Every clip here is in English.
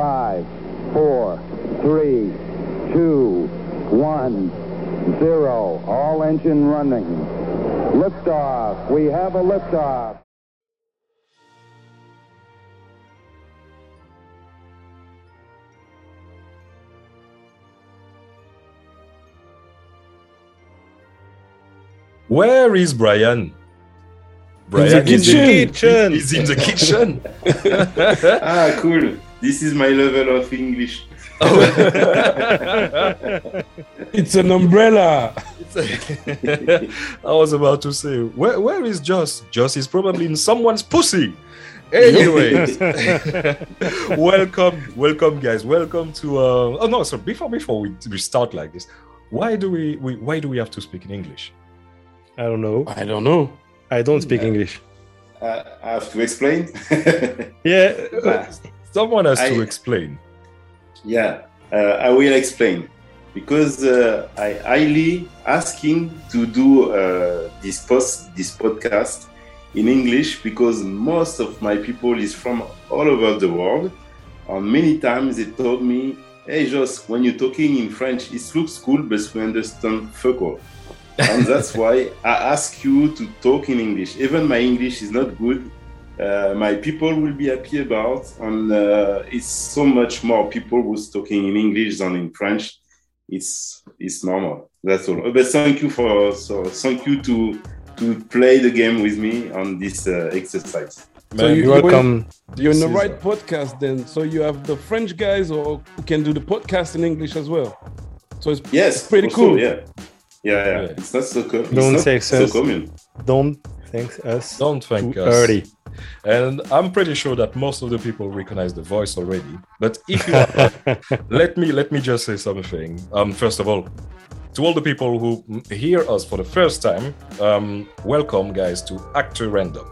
Five, four, three, two, one, zero. All engine running. Liftoff. We have a liftoff. Where is Brian? Brian is in the kitchen. He's in the kitchen. ah, cool. This is my level of English. It's an umbrella. I was about to say, where, where is Joss? Joss is probably in someone's pussy. Anyways, welcome, welcome, guys. Welcome to. Uh, oh no, so before before we, we start like this, why do we, we why do we have to speak in English? I don't know. I don't know. I don't speak Yeah. English. Uh, I have to explain. Yeah. Ah, Someone has to explain. yeah, uh, I will explain because uh, I highly asking to do uh, this post this podcast in English because most of my people is from all over the world. And many times they told me, "Hey, Jos, when you're talking in French, it looks cool, but we understand fuck all." and that's why I ask you to talk in English. Even my English is not good. Uh, my people will be happy about, and uh, it's so much more people who's talking in English than in French. It's it's normal. That's all. But thank you for so thank you to to play the game with me on this uh, exercise. So you- You're welcome. You're in the right podcast then. So you have the French guys or who can do the podcast in English as well. So it's Yes, Pretty also, cool. Yeah, yeah, yeah. Yeah. It's not so co- Don't not say so so. common. Don't thank us Don't thank too us. early. And I'm pretty sure that most of the people recognize the voice already. But if you let me let me just say something. Um, first of all, to all the people who hear us for the first time, um, welcome, guys, to Actor Random.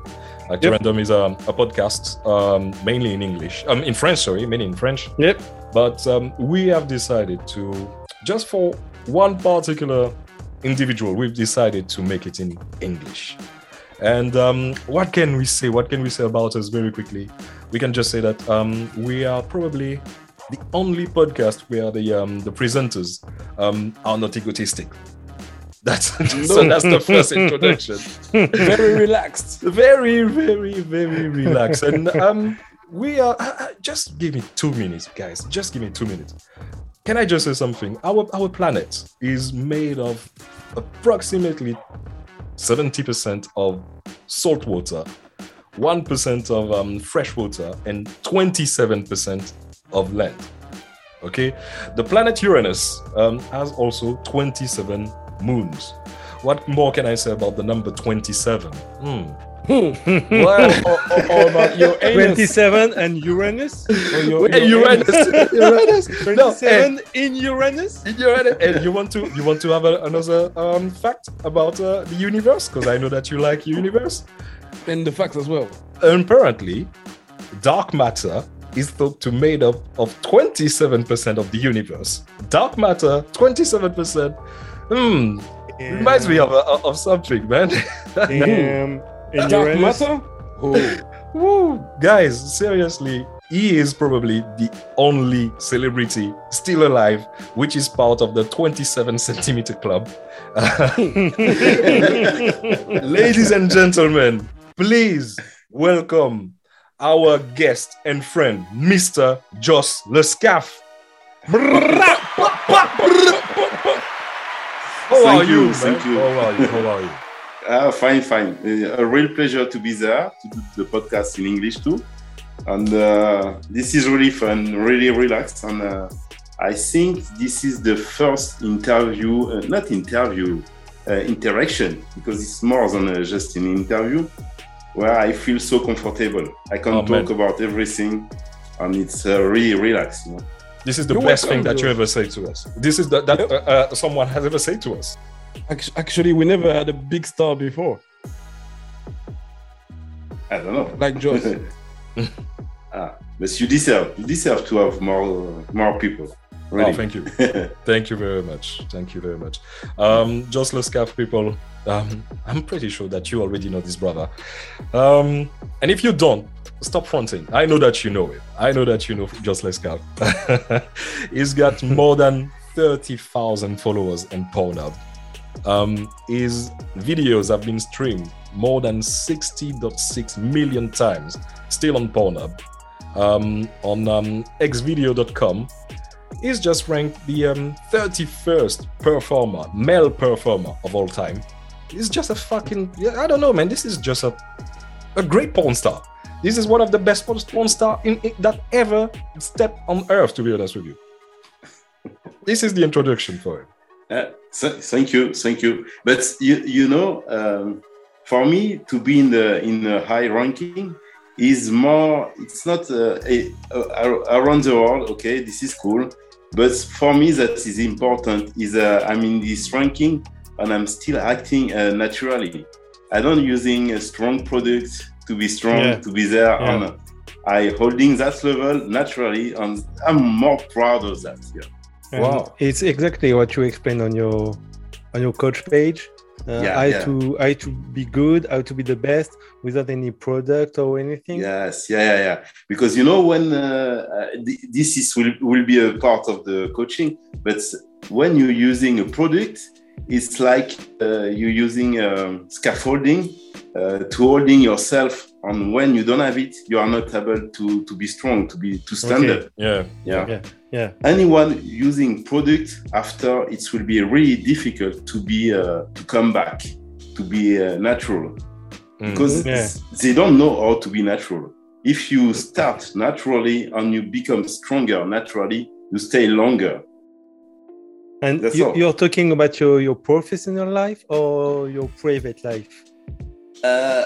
Actor Yep. Random is a, a podcast um, mainly in English, um, in French, sorry, mainly in French. Yep. But um, we have decided to, just for one particular individual, we've decided to make it in English. And um, what can we say? What can we say about us very quickly? We can just say that um, we are probably the only podcast where the um, the presenters um, are not egotistic. That's so. That's the first introduction. very relaxed. Very, very, very relaxed. And um, we are. uh, uh, just give me two minutes, guys. Just give me two minutes. Can I just say something? Our our planet is made of approximately 70% of salt water, 1% of um, fresh water, and 27% of land. Okay, the planet Uranus um, has also 27 moons. What more can I say about the number 27? Hmm. Well, or, or- or about your anus. 27 and Uranus? Or your, your anus. Uranus, Uranus. No, 27 in Uranus? in Uranus. And you want to you want to have a, another um, fact about uh, the universe because I know that you like universe. And the facts as well. apparently dark matter is thought to made up of 27% of the universe dark matter 27% hmm reminds me of, uh, of something man Damn. In Dark Uranus? matter? Oh. Woo. guys seriously he is probably the only celebrity still alive which is part of the 27 centimeter club ladies and gentlemen please welcome our guest and friend, Mr. Joss Lescaf. How are you, thank you. How are you? How are you? Ah, fine, fine. A real pleasure to be there to do the podcast in English too. And uh, this is really fun, really relaxed. And uh, I think this is the first interview, uh, not interview, uh, interaction, because it's more than uh, just an interview, where I feel so comfortable. I can Oh, talk man. about everything, and it's uh, really relaxed. You know? This is the You're best welcome, thing that you ever say to us. This is the, that Yep. uh, uh, someone has ever said to us. Act- Actually, we never had a big star before, I don't know. like Joss. ah, but you deserve, you deserve to have more, more people. Really. Oh, thank you. Thank you very much. Thank you very much. Um, Joss Lescaf people, um, I'm pretty sure that you already know this brother. Um, and if you don't, stop fronting. I know that you know it. I know that you know Just Let's He's got more than 30,000 followers in Pornhub. Um, his videos have been streamed more than 60.6 million times, still on Pornhub. Um, on um, xvideo.com, he's just ranked the um, 31st performer, male performer of all time. He's just a fucking, I don't know, man. This is just a, a great porn star. This is one of the best porn star in, that ever stepped on earth, to be honest with you. this is the introduction for it. Uh, th- thank you, thank you. But you, you know, um, for me to be in the in the high ranking is more. It's not uh, a, a, around the world. Okay, this is cool. But for me, that is important. Is uh, I'm in this ranking and I'm still acting uh, naturally. I don't using a strong product to be strong Yeah. to be there. Yeah. And I holding that level naturally, and I'm more proud of that. Yeah. And Wow. It's exactly what you explained on your on your coach page. Uh, Yeah, how yeah. to how to be good, how to be the best without any product or anything. Yes, yeah, yeah, yeah. Because you know when uh, uh, this is will, will be a part of the coaching, but when you're using a product, it's like uh, you're using um, scaffolding uh, to holding yourself. And when you don't have it, you are not able to to be strong, to be to stand Okay. up. Yeah. Yeah. Yeah, yeah. Anyone using product after it will be really difficult to be uh, to come back to be uh, natural Mm. because Yeah. they don't know how to be natural. If you start naturally and you become stronger naturally, you stay longer. And That's you, you're talking about your your professional life or your private life? Uh,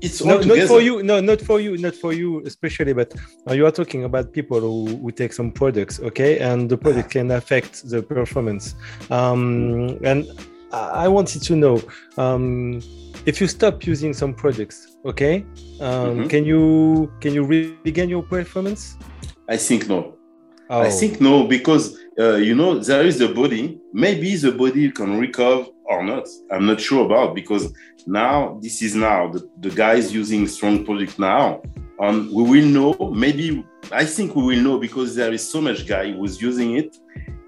it's No, all not for you. No, not for you. Not for you especially. But you are talking about people who, who take some products, okay, and the product can affect the performance. Um, and I wanted to know um, if you stop using some products, okay, um, Mhm. can you can you regain your performance? I think no. Oh, I think no because uh, you know there is the body. Maybe the body can recover or not. I'm not sure about because now this is now the, the guys using strong product now, and we will know. Maybe I think we will know because there is so much guy who's using it.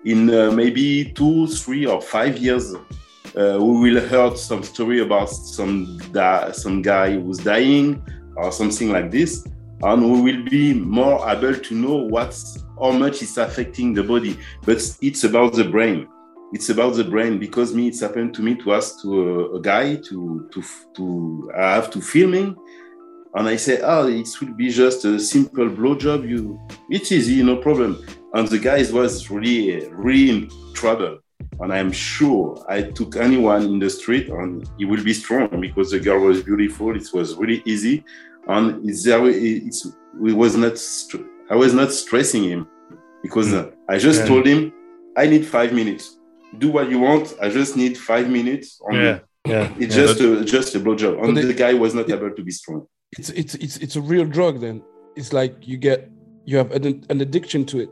In uh, maybe two, three, or five years, uh, we will heard some story about some some guy who's dying or something like this, and we will be more able to know what's how much it's affecting the body. But it's about the brain. It's about the brain because me, it's happened to me to ask to a, a guy to to to I have to filming, and I say, oh, it will be just a simple blowjob. You, it's easy, no problem. And the guy was really really in trouble. And I'm sure I took anyone in the street and he will be strong because the girl was beautiful. It was really easy, and it's we was not. Str- I was not stressing him because uh, I just Yeah. told him I need five minutes. Do what you want. I just need five minutes. On Yeah, yeah. It's Yeah, just a just a blowjob, and But the guy was not able to be strong. it's it's it's it's a real drug then it's like you get you have an, an addiction to it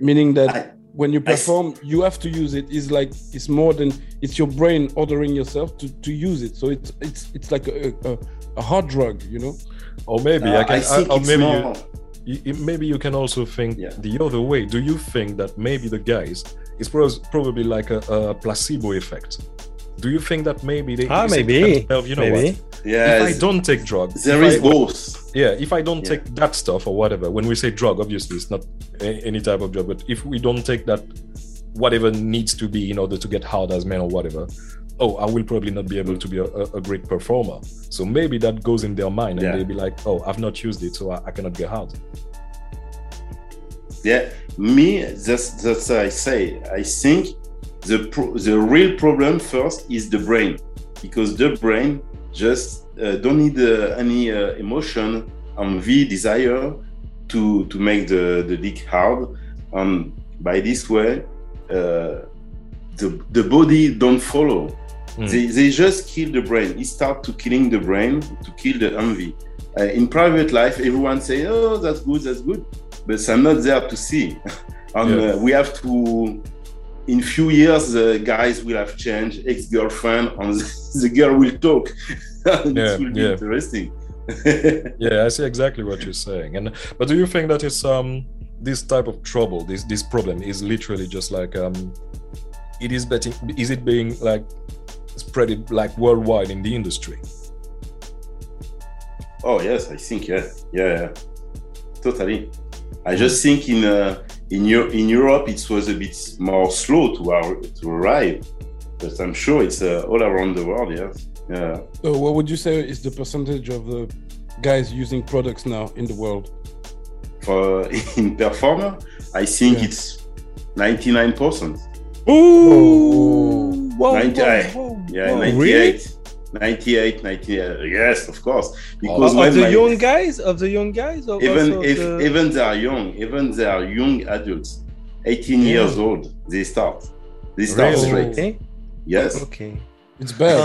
meaning that I- when you I s- perform you have to use it it's like it's more than it's your brain ordering yourself to to use it so it's it's it's like a a, a hard drug you know Or maybe Uh, I can. I think or it's maybe more. you, you, you- maybe you can also think Yeah. the other way. Do you think that maybe the guys is probably like a, a placebo effect? Do you think that maybe they Ah, they say to maybe. themselves, you know Maybe. what? Yeah, If I don't take drugs, there if is I- both. yeah if i don't Yeah. take that stuff or whatever when we say drug obviously it's not a- any type of drug but if we don't take that whatever needs to be in order to get hard as men or whatever oh i will probably not be able to be a, a, great performer so maybe that goes in their mind and Yeah. they'll be like oh i've not used it so i, I cannot get hard Yeah, me, that's that's I say. I think the pro- the real problem first is the brain, because the brain just uh, don't need uh, any uh, emotion and the desire to to make the the dick hard, and by this way, uh, the the body don't follow. Mm. They, they just kill the brain. It starts to killing the brain to kill the envy. Uh, in private life, everyone say, "Oh, that's good, that's good," but I'm not there to see. and Yeah. uh, we have to. In few years, the guys will have changed, ex-girlfriend, and the girl will talk. Yeah, this will be yeah. interesting. yeah, I see exactly what you're saying. And but do you think that it's um this type of trouble, this this problem is literally just like um it is betting is it being like spread it like worldwide in the industry? Oh yes, I think yeah, yeah, yeah. totally. I just think in uh, in Eu- in Europe it was a bit more slow to ar- to arrive, but I'm sure it's uh, all around the world. Yes, yeah. So what would you say is the percentage of the guys using products now in the world? For in performer, I think Yeah. it's 99 percent. Ooh! Whoa, 98. whoa, Yeah, whoa. 98. 98, 98. Yes, of course. Because Of the my- young guys, of the young guys, or even if the... even they are young, even they are young adults, 18 years old, they start. They start Really? straight. Okay. Yes. Okay. It's bad.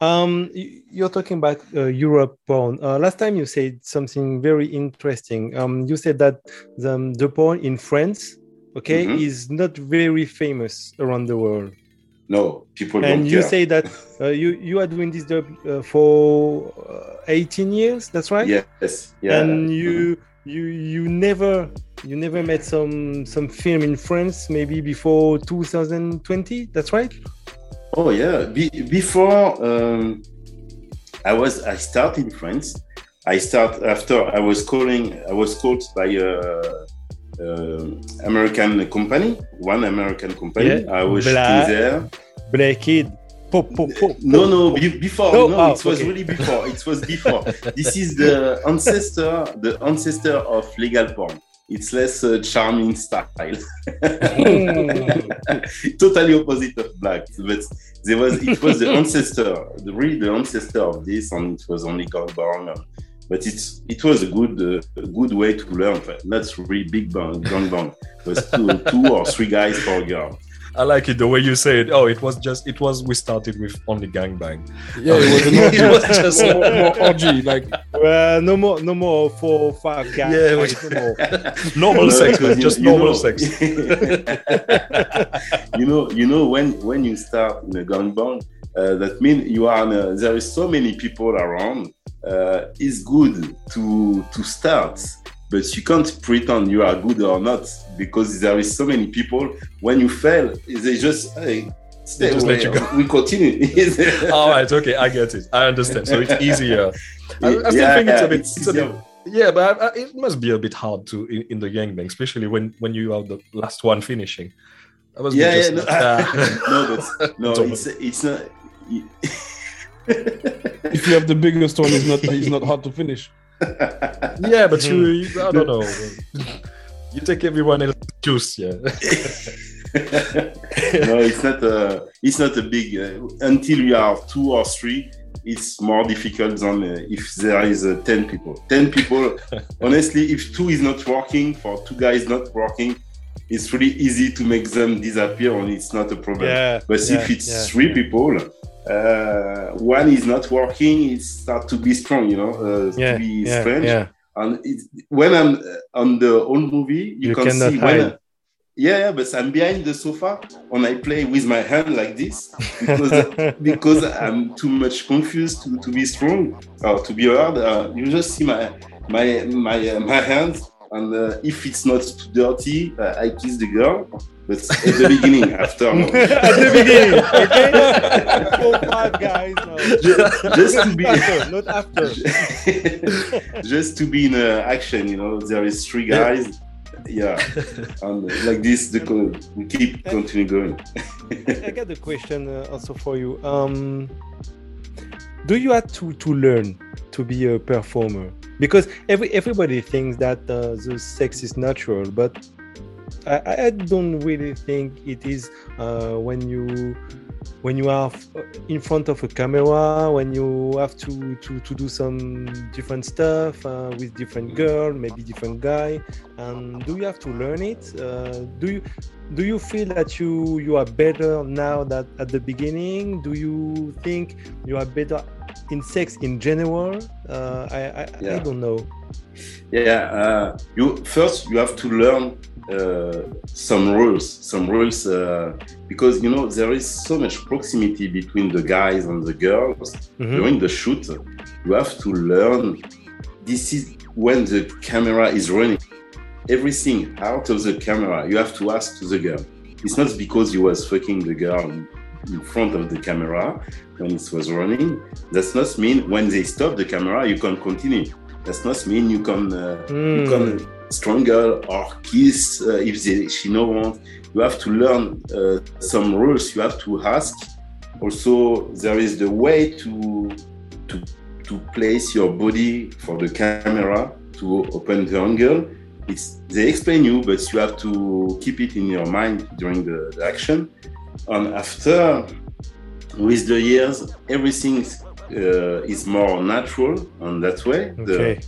Uh, um, you're talking about uh, Europe porn. Uh, last time you said something very interesting. Um, you said that the, the porn in France, okay, Mhm. is not very famous around the world. No, people and you care. say that uh, you you are doing this job uh, for uh, 18 years. That's right. yes, yeah. And you you you never you never made some some film in France maybe before 2020. That's right. Oh yeah. Be- before um, I was, I started in France. I start after I was calling. I was called by a, uh American company, one American company. Yeah, I was Bla- there. Black Kid. Pop, pop, pop, No, no, before. No? No, Ah, it was okay. really before. It was before. this is the ancestor, the ancestor of legal porn. It's less uh, charming style. totally opposite of black, but there was it was the ancestor, the really the ancestor of this, and it was only gangbang. uh, But it's it was a good uh, good way to learn. but Not really big bang gangbang. It was two, two or three guys per girl. I like it the way you say it. Oh, it was just it was we started with only gangbang. yeah, it was, an orgy. It was just- more, more orgy. Like Well, no more, no more four, five guys. Yeah, guys, we- no more. Normal sex, because man, you- just you normal know- sex. you know, you know when when you start in a gangbang, uh, that means you are. In a, there is so many people around. Uh, it's good to to start, but you can't pretend you are good or not because there is so many people. When you fail, they just hey, stay just away. let you go. We continue. All right, okay, I get it. I understand. So it's easier. I, I still Yeah, think it's a bit. it's It's a bit yeah, but I, I, it must be a bit hard to in, in the gangbang, especially when when you are the last one finishing. That must be yeah, just- yeah, no, no, but no, it's it's not. If you have the biggest one, it's not it's not hard to finish. yeah, but you, you- I don't know. You take everyone else juice, yeah. no, it's not a it's not a big uh, until we are two or three. It's more difficult than uh, if there is uh, ten people. Ten people, honestly, if two is not working for two guys not working, it's really easy to make them disappear, and it's not a problem. Yeah. But yeah, if it's yeah, three yeah. people, uh, one is not working, it start to be strong, you know, uh, Yeah, to be yeah, strange. yeah. And it, when I'm uh, on the old movie, you, You can see when. hide. yeah, yeah, but I'm behind the sofa and I play with my hand like this because because I'm too much confused to, to be strong or to be hard. Uh, you just see my my my uh, my hands, and uh, if it's not too dirty, uh, I kiss the girl. But at the beginning, after no. At the beginning, okay? Four, five guys. No. Ju- just to be After, not after. just to be in uh, action you know there is three guys yeah and uh, like this the co- we keep continue going I got a question uh, also for you. Um, do you have to, to learn to be a performer? Because every everybody thinks that uh, the sex is natural, but I, I don't really think it is uh, when you when you are in front of a camera, when you have to to, to do some different stuff uh, with different girl, maybe different guy. And do you have to learn it? Uh, do you do you feel that you you are better now that at the beginning? Do you think you are better in sex in general? Uh, I, I, I don't know. yeah uh, you first you have to learn uh, some rules some rules uh, because you know there is so much proximity between the guys and the girls Mhm. during the shoot you have to learn. This is when the camera is running. Everything out of the camera, you have to ask to the girl. It's not because you was fucking the girl in front of the camera when it was running. That's not mean when they stop the camera, you can continue. That's not mean you can uh, you Hmm. can strangle or kiss uh, if they, she no want. You have to learn uh, some rules. You have to ask. Also, there is the way to to to place your body for the camera to open the angle. It's they explain you, but you have to keep it in your mind during the, the action. And after, with the years, everything uh, is more natural and that way. The- Okay.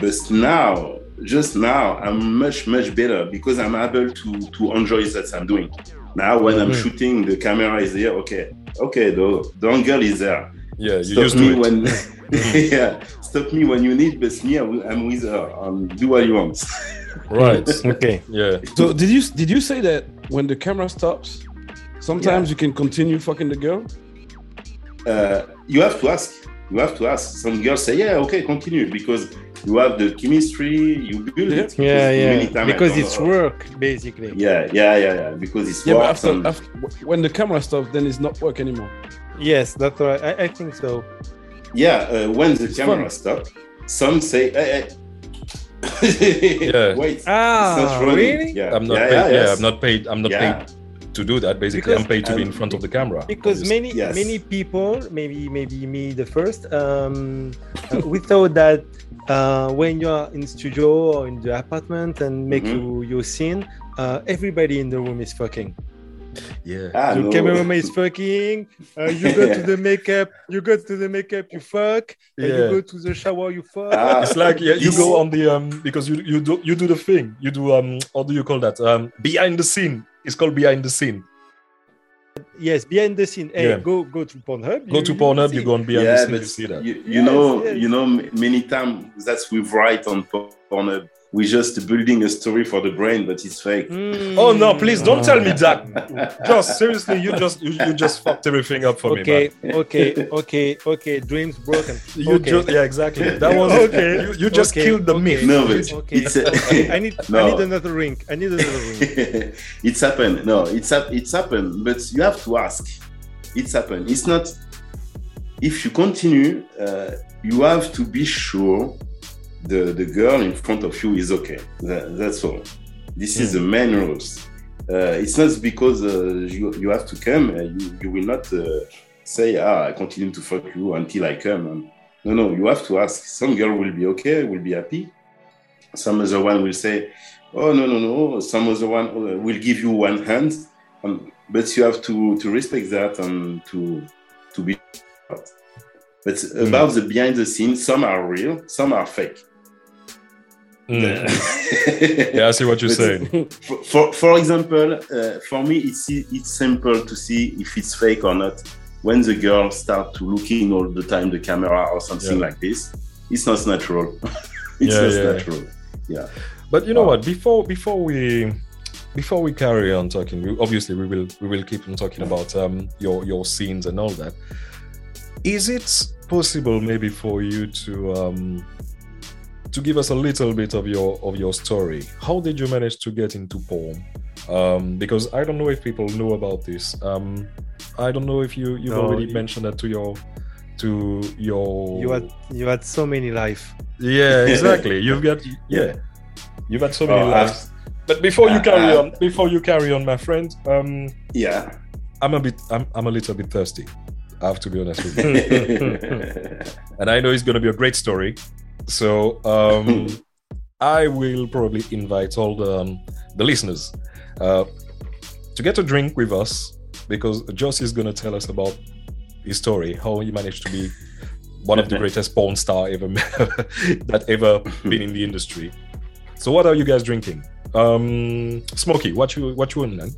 but now, just now, I'm much much better because I'm able to to enjoy that I'm doing. Now, when I'm Mhm. shooting, the camera is there. Okay, okay, the the angle is there. Yeah, you Stop me to it. when, yeah, stop me when you need, but me, I will- I'm with her. Um, do what you want. Right. Okay. Yeah. So did you did you say that when the camera stops, sometimes Yeah. you can continue fucking the girl? uh, you have to ask. You have to ask. Some girls say, "Yeah, okay, continue," because you have the chemistry. You build Yeah. it. Yeah, Because many yeah. time I Because it's know. work, basically. Yeah, yeah, yeah, yeah. Because it's Yeah, but after, and- after when the camera stops, then it's not work anymore. Yes, that's right. I, I think so. yeah, uh, when the It's camera fun. stop, some say, hey, hey. Yeah. wait, it's Ah, not really? Yeah, I'm not yeah, paid. Yeah, yes. I'm not paid. I'm not Yeah. paid to do that. Basically, Because- I'm paid to be in front of the camera. because obviously. many Yes. many people maybe maybe me the first um uh, we thought that uh when you're in studio or in the apartment and make Mhm. you your scene uh everybody in the room is fucking yeah. Ah, the no. cameraman is fucking uh, you go to the makeup you go to the makeup you fuck and you go to the shower you fuck Ah, It's like yeah, you go on the um because you you do you do the thing. You do um how do you call that? Um behind the scene. It's called behind the scene. yes behind the scene hey Yeah. go go to pornhub Go to Pornhub, you go on behind the yeah, scene, you see that. you, you Yes, know, yes. you know, many times that's we write on Pornhub. We just building a story for the brain, but it's fake. Mm. Oh no, please don't tell me that. Just seriously, you just you, you just fucked everything up for me. okay okay okay okay dreams broken You okay. just yeah, exactly. That was Okay. You, you just Okay, killed the okay. myth. No, but Okay. it's a, I need I need another ring. I need another ring. it's happened. No, it's hap- it's happened. But you have to ask. It's happened. It's not. If you continue, uh, you have to be sure the the girl in front of you is okay. That, that's all. This is the main rules. Uh, it's not because uh, you you have to come. Uh, you you will not uh, say ah I continue to fuck you until I come. And, no, no. You have to ask. Some girl will be okay, will be happy. Some other one will say, oh no no no. Some other one uh, will give you one hand. Um, but you have to to respect that and to to be. But about the behind the scenes, some are real, some are fake. Mm. Yeah, I see what you're saying. for, for, for example, uh, for me, it's it's simple to see if it's fake or not. When the girl start to looking all the time the camera or something Yeah. like this, it's not natural. it's Yeah, not yeah. natural. Yeah. But you know Wow. what? Before before we before we carry on talking, we, obviously we will we will keep on talking about um, your your scenes and all that. Is it possible maybe for you to um, to give us a little bit of your of your story? How did you manage to get into porn? Um, because I don't know if people know about this. Um, I don't know if you you've No, already you- mentioned that to your to your You had you had so many life. yeah exactly you've got yeah you've had so many Oh, lives but before you uh, carry uh, on before you carry on my friend um Yeah. i'm a bit i'm, I'm a little bit thirsty i have to be honest with you and i know it's going to be a great story so um i will probably invite all the um, the listeners uh to get a drink with us because joss is going to tell us about his story how he managed to be one of the greatest porn star ever that ever been in the industry. So what are you guys drinking? Um smoky what you what you on man?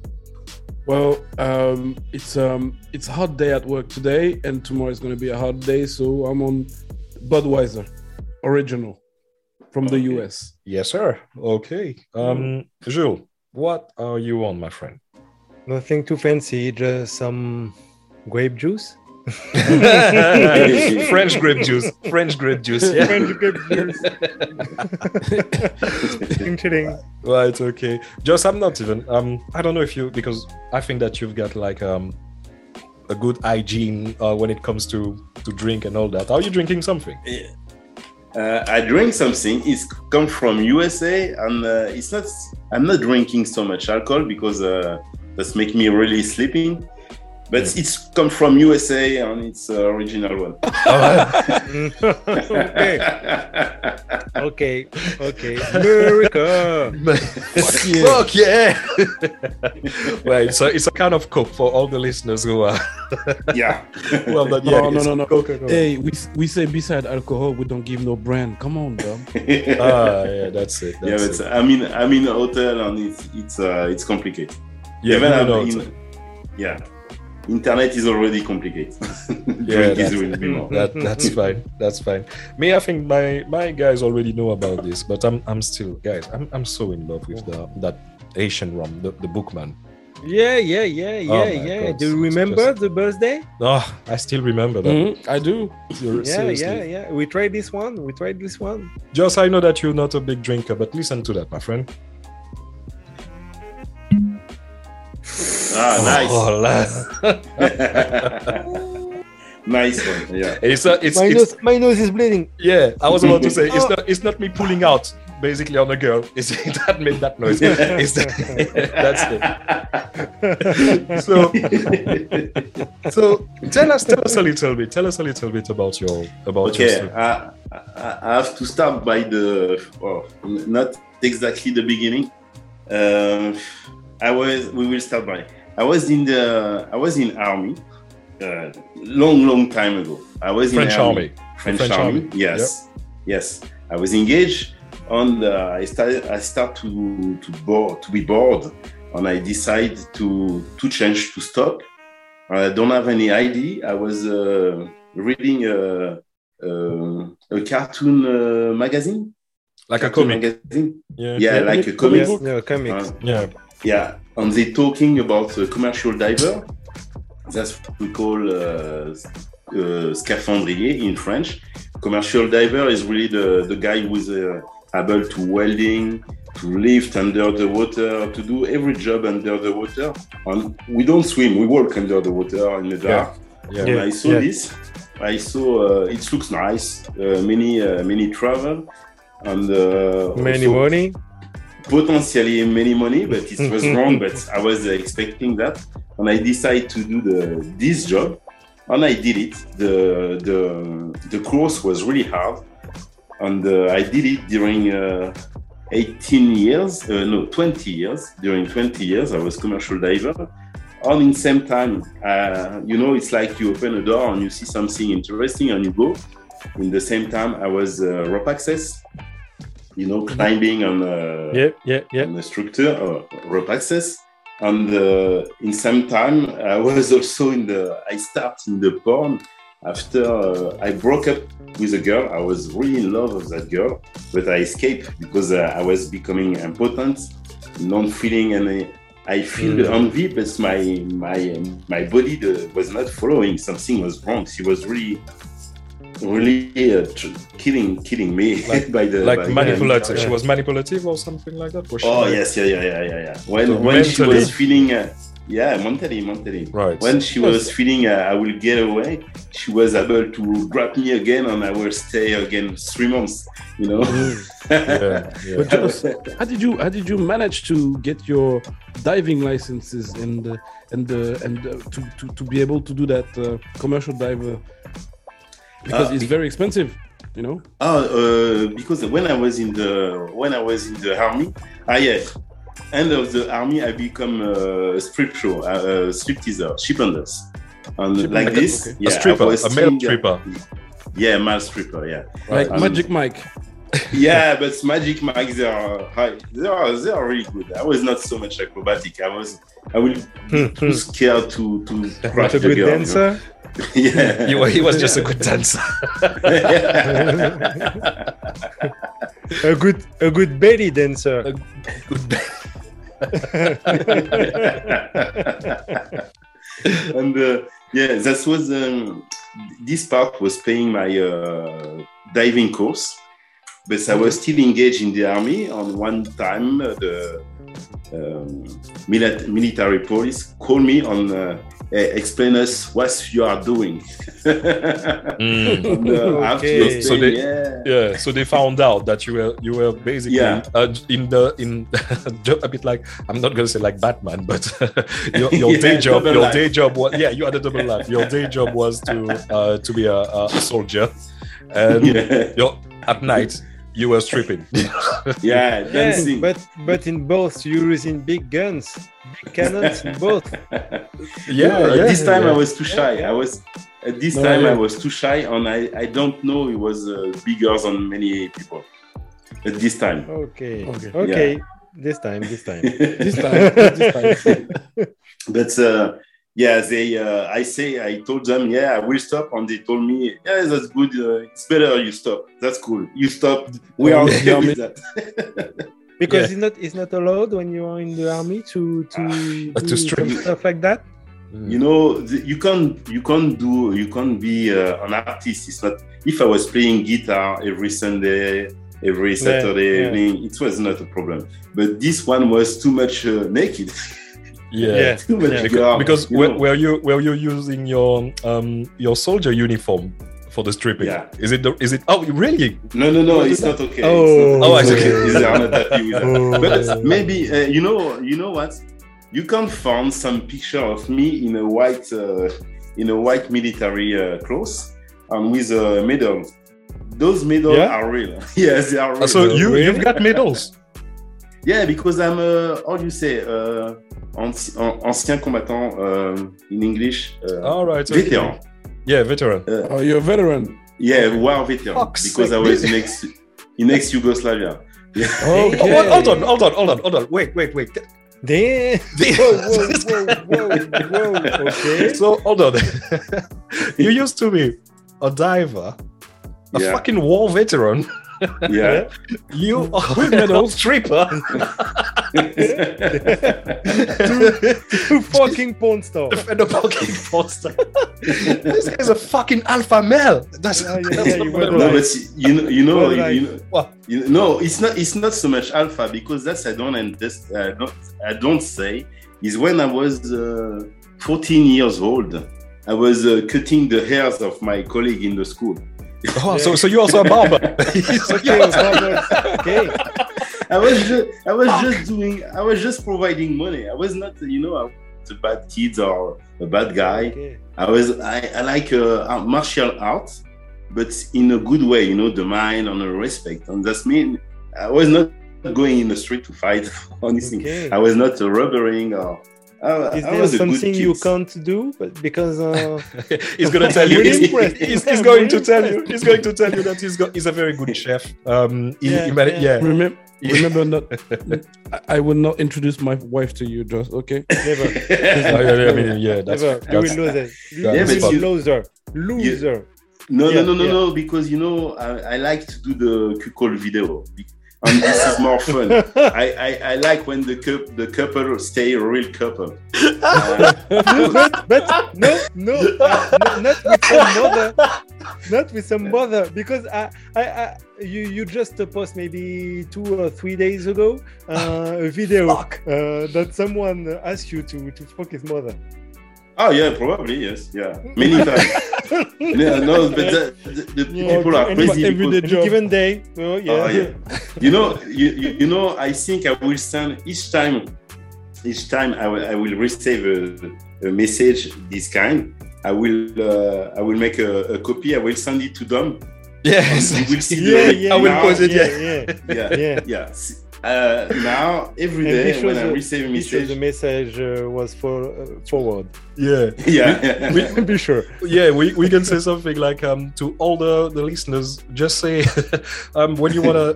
Well, um, it's um, it's a hot day at work today, and tomorrow is going to be a hot day, so I'm on Budweiser, original, from the Okay. US. yes sir okay um jules what are you on my friend Nothing too fancy, just some grape juice. French grape juice. French grape juice. Yeah. French grape juice. Ching, ching. Right. Okay. Just I'm not even. Um. I don't know if you because I think that you've got like um a good hygiene uh, when it comes to to drink and all that. Are you drinking something? Uh, I drink something. It's come from USA, and uh, it's not. I'm not drinking so much alcohol because uh, that's make me really sleeping. But it's come from USA, and it's uh, original one. okay, okay, okay. America. Fuck yeah! well, it's a, it's a kind of cup for all the listeners who are yeah. well, have not yet. Oh, no, no, no. Coca-Cola. Hey, we we say beside alcohol, we don't give no brand. Come on, bro. Ah, yeah, that's it. yeah, That's but it. I mean, I'm in a hotel, and it's it's uh, it's complicated. Yeah, Even no, I'm no, in- yeah. Internet is already complicated. Yeah, Drink is that's- will be more. that that's fine. That's fine. Me, I think my my guys already know about this, but I'm I'm still guys. I'm I'm so in love with the that Asian rum, the, the Bookman. Yeah, yeah, yeah, yeah, my yeah. God, Do you remember just- the birthday? Oh, I still remember that. Mhm, I do. Ser- Yeah, seriously. yeah, yeah. We tried this one. We tried this one. Just I know that you're not a big drinker, but listen to that, my friend. Ah, nice. Oh, la- nice one. Yeah. it's a, it's, My it's nose, my nose is bleeding. yeah. I was about to say it's Oh. not it's not me pulling out basically on a girl. It's that made that noise. It's the, that's it. So so tell us tell us a little bit. Tell us a little bit about your about Okay, your I, I, I have to start by the, well, not exactly the beginning. Uh, I was, we will start by, I was in the, I was in army, uh, long, long time ago. I was French in army. French, French army. army. Yes, yes. I was engaged, and uh, I started. I start to to bored, to be bored, and I decide to to change to stop. I don't have any ID. I was uh, reading a, a, a cartoon uh, magazine. Like a comic. magazine. Yeah. Yeah, Yeah, like a comic comic. book. No, comics. Uh, Yeah. yeah, and they talking about a commercial diver. That's what we call uh, uh, scaphandrier in French. Commercial diver is really the, the guy who is uh, able to welding, to lift under the water, to do every job under the water. And we don't swim; we walk under the water in the dark. Yeah. When I saw yeah. this, I saw uh, it looks nice. Uh, many uh, many travel and uh, Many also- money. Potentially many money, but it was wrong. But I was expecting that, and I decided to do the this job, and I did it. the the The course was really hard, and uh, I did it during uh, 18 years, uh, no, 20 years. During 20 years, I was commercial diver. And in the same time, uh, you know, it's like you open a door and you see something interesting and you go. In the same time, I was uh, rope access, you know, climbing on uh, Yeah, yeah, yeah. on the structure or rope access. And uh, in some time, I was also in the. I start in the porn after uh, I broke up with a girl. I was really in love with that girl, but I escaped because uh, I was becoming impotent, non feeling any. I feel the envy, but my my my body the, was not following. Something was wrong. She was really, really uh, tr- killing killing me Like- by the Like by the- manipulative. She was manipulative or something like that. Was Oh like- yes, yeah, yeah, yeah, yeah, yeah. When So when she was feeling, uh, yeah, mentally, mentally. Right. When she was feeling, uh, I will get away. She was able to grab me again, and I will stay again three months. You know. yeah, yeah. But just, how did you how did you manage to get your diving licenses and uh, and uh, and uh, to, to to be able to do that uh, commercial diver because Uh, it's very expensive, you know. Oh, uh, because when I was in the when I was in the army, I yeah, end of the army, I become a strip show, uh, a stripteaser, stripenders, and Stripper, like like this, okay. yeah, a stripper, a male seeing, stripper. Yeah, male stripper, yeah. Like Um, Magic Mike. yeah, but Magic Mike, they are high. They are they are really good. I was not so much acrobatic. I was I will be too scared to to crash Not a the good girl. you know? Dancer. yeah. He, he was just a good dancer. A good, a good belly dancer. Good and uh, yeah, that was um, this part was paying my uh, diving course, but I was still engaged in the army. On one time, uh, the um, milit- military police called me on uh, eh, explain us what you are doing. Mm. And, uh, after Okay. So they- yeah. Yeah, so they found out that you were you were basically Yeah. uh, in the in a bit like I'm not gonna say like Batman, but your, your Yeah, day job your life. day job was yeah you had a double life. Your day job was to uh, to be a, a soldier, and yeah, you're, at night you were stripping. yeah, Yeah, but but in both you're using big guns, big cannons in both. yeah, No, yeah, this time yeah. I was too shy. I was at this No, time yeah. I was too shy, and I, I don't know it was uh, bigger than many people. At this time, Okay. Okay. Okay. This time, this time. This time, this time. but uh, yeah, they uh, I say I told them yeah I will stop, and they told me yeah that's good. Uh, it's better you stop. That's cool. You stop. We are okay Yeah, with that. Because Yeah. it's not it's not allowed when you are in the army to to Uh, do to stuff like that. you know the, you can't you can't do you can't be uh, an artist it's not if i was playing guitar every sunday every saturday yeah. evening it was not a problem but this one was too much uh, naked yeah. Yeah. too much Yeah. Because, girl, because you were, know. were you were you using your um your soldier uniform for the stripping? Yeah. Is it the, is it oh really? no no no it's not okay Oh. it's not Oh, okay. it's okay. they are not happy with that but maybe uh, you know you know what you can find some picture of me in a white uh, in a white military uh, clothes and with a medal those medals Yeah? are real yes they are real. Uh, so you you've got medals. yeah because i'm a how do you say uh, anci- an- ancien combattant um, in english uh, All right. okay. veteran Yeah, veteran. Oh, you're a veteran. yeah war veteran Fuck's because sake. i was in ex in ex yugoslavia yeah Oh, Okay. hold, hold on, hold on, hold on, hold on. Wait, wait, wait. Damn. Whoa, whoa, whoa, whoa, whoa. Okay. So hold on. you used to be a diver, a Yeah. fucking war veteran. Yeah You are With a medals. stripper. Two fucking porn star. and a fucking monster. this guy's a fucking alpha male. That's, Yeah, yeah, yeah, you I no mean. but you know you know, you, you know What? You no, it's not. It's not so much alpha because that's I don't understand. I don't, I don't say is when I was uh, 14 years old. I was uh, cutting the hairs of my colleague in the school. Oh, so, so you're also a barber. Okay, you're also- brothers. okay. I was just, I was just doing. I was just providing money. I was not, you know, I was a bad kid or a bad guy. Okay. I was. I, I like uh, martial arts, but in a good way. You know, the mind and the respect. And that's mean. I was not going in the street to fight or anything. Okay. I was not robbering or. I, Is there was a good something you can't do? But because uh, he's gonna tell you. He's, he's, he's going to tell you. He's going to tell you that he's got. He's a very good chef. Um, he, Yeah, he made yeah. yeah. Remember, remember not. I, I will not introduce my wife to you, just okay. never, yeah, yeah, I mean, yeah, that's, never. You will lose it. Yeah, but you- loser, loser. No, Yeah, no, no, no, yeah. no, because you know I, I like to do the cuckold video, and this is more fun. I, I, I like when the cup the couple stay a real couple. Uh, but, but no, no, uh, no, not with some mother, not with some mother, because I, I, I you, you just uh, post maybe two or three days ago uh, a video uh, that someone uh, asked you to to fuck his mother. Oh yeah, probably yes, yeah, many times. Yeah, no, but the, the, the Yeah, people are any- crazy. every because- day Any given day, oh yeah, Oh, yeah. you know, you, you, you know, I think I will send each time, each time I will, I will receive a, a message this kind. I will, uh, I will make a, a copy. I will send it to them. Yes. You will see yeah, the yeah, I will yeah, pose it, yeah, yeah. yeah. yeah, Yeah. yeah. S- Uh, now every And when shows I the- receive a message, the message uh, was for uh, forward. Yeah. yeah, We- Be sure. yeah we, we can say something like um to all the, the listeners just say um when you wanna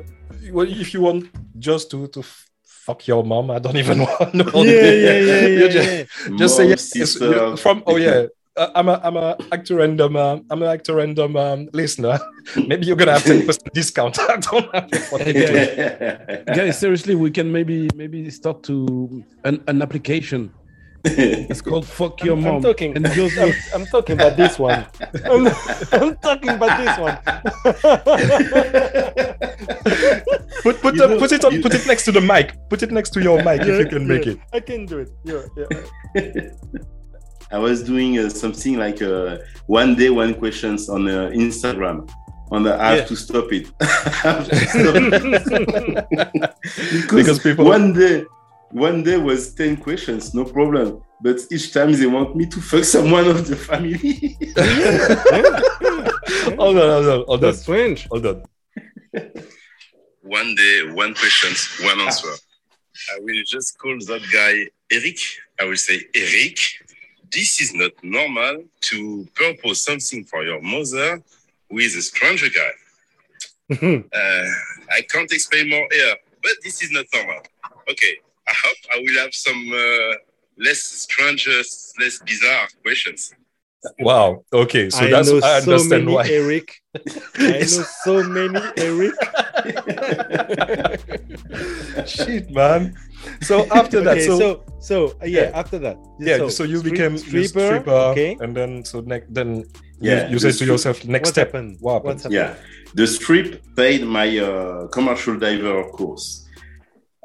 well, if you want just to to fuck your mom i don't even want know Yeah, yeah, yeah, You yeah, just, yeah. just say Mom, yes from oh yeah uh, I'm a I'm a actor random um, I'm an actor random um, listener. Maybe you're gonna have ten percent discount. I don't have it for Hey, guys, seriously, we can maybe maybe start to an, an application It's called "Fuck Your I'm, Mom." I'm talking. And I'm, I'm talking about this one. I'm, I'm talking about this one. Put put, uh, know- put it on, you- put it next to the mic. Put it next to your mic if you can make it. I can do it. Yeah, yeah. I was doing uh, something like uh, one day, one questions on uh, Instagram. And I have Yeah. to stop it. I have to stop it. because, Because people- one day, one day was ten questions, no problem. But each time they want me to fuck someone of the family. Hold on, hold on, hold on, That's strange. hold on. one day, one question, one answer. I will just call that guy Eric. I will say, Eric, this is not normal to propose something for your mother with a stranger guy. Uh, I can't explain more here, but this is not normal. Okay, I hope I will have some uh, less strange, less bizarre questions. Wow. Okay, so I that's know I so understand many why. Eric. I know so many Eric. Shit, man. So after that, okay, so, so so uh, yeah, Yeah. after that, yeah, so, you strip- became stripper. stripper, Okay. and then so next then Yeah, you, you say the to yourself next What step. happened? What happened? What's happened? Yeah, the strip paid my uh, commercial diver course.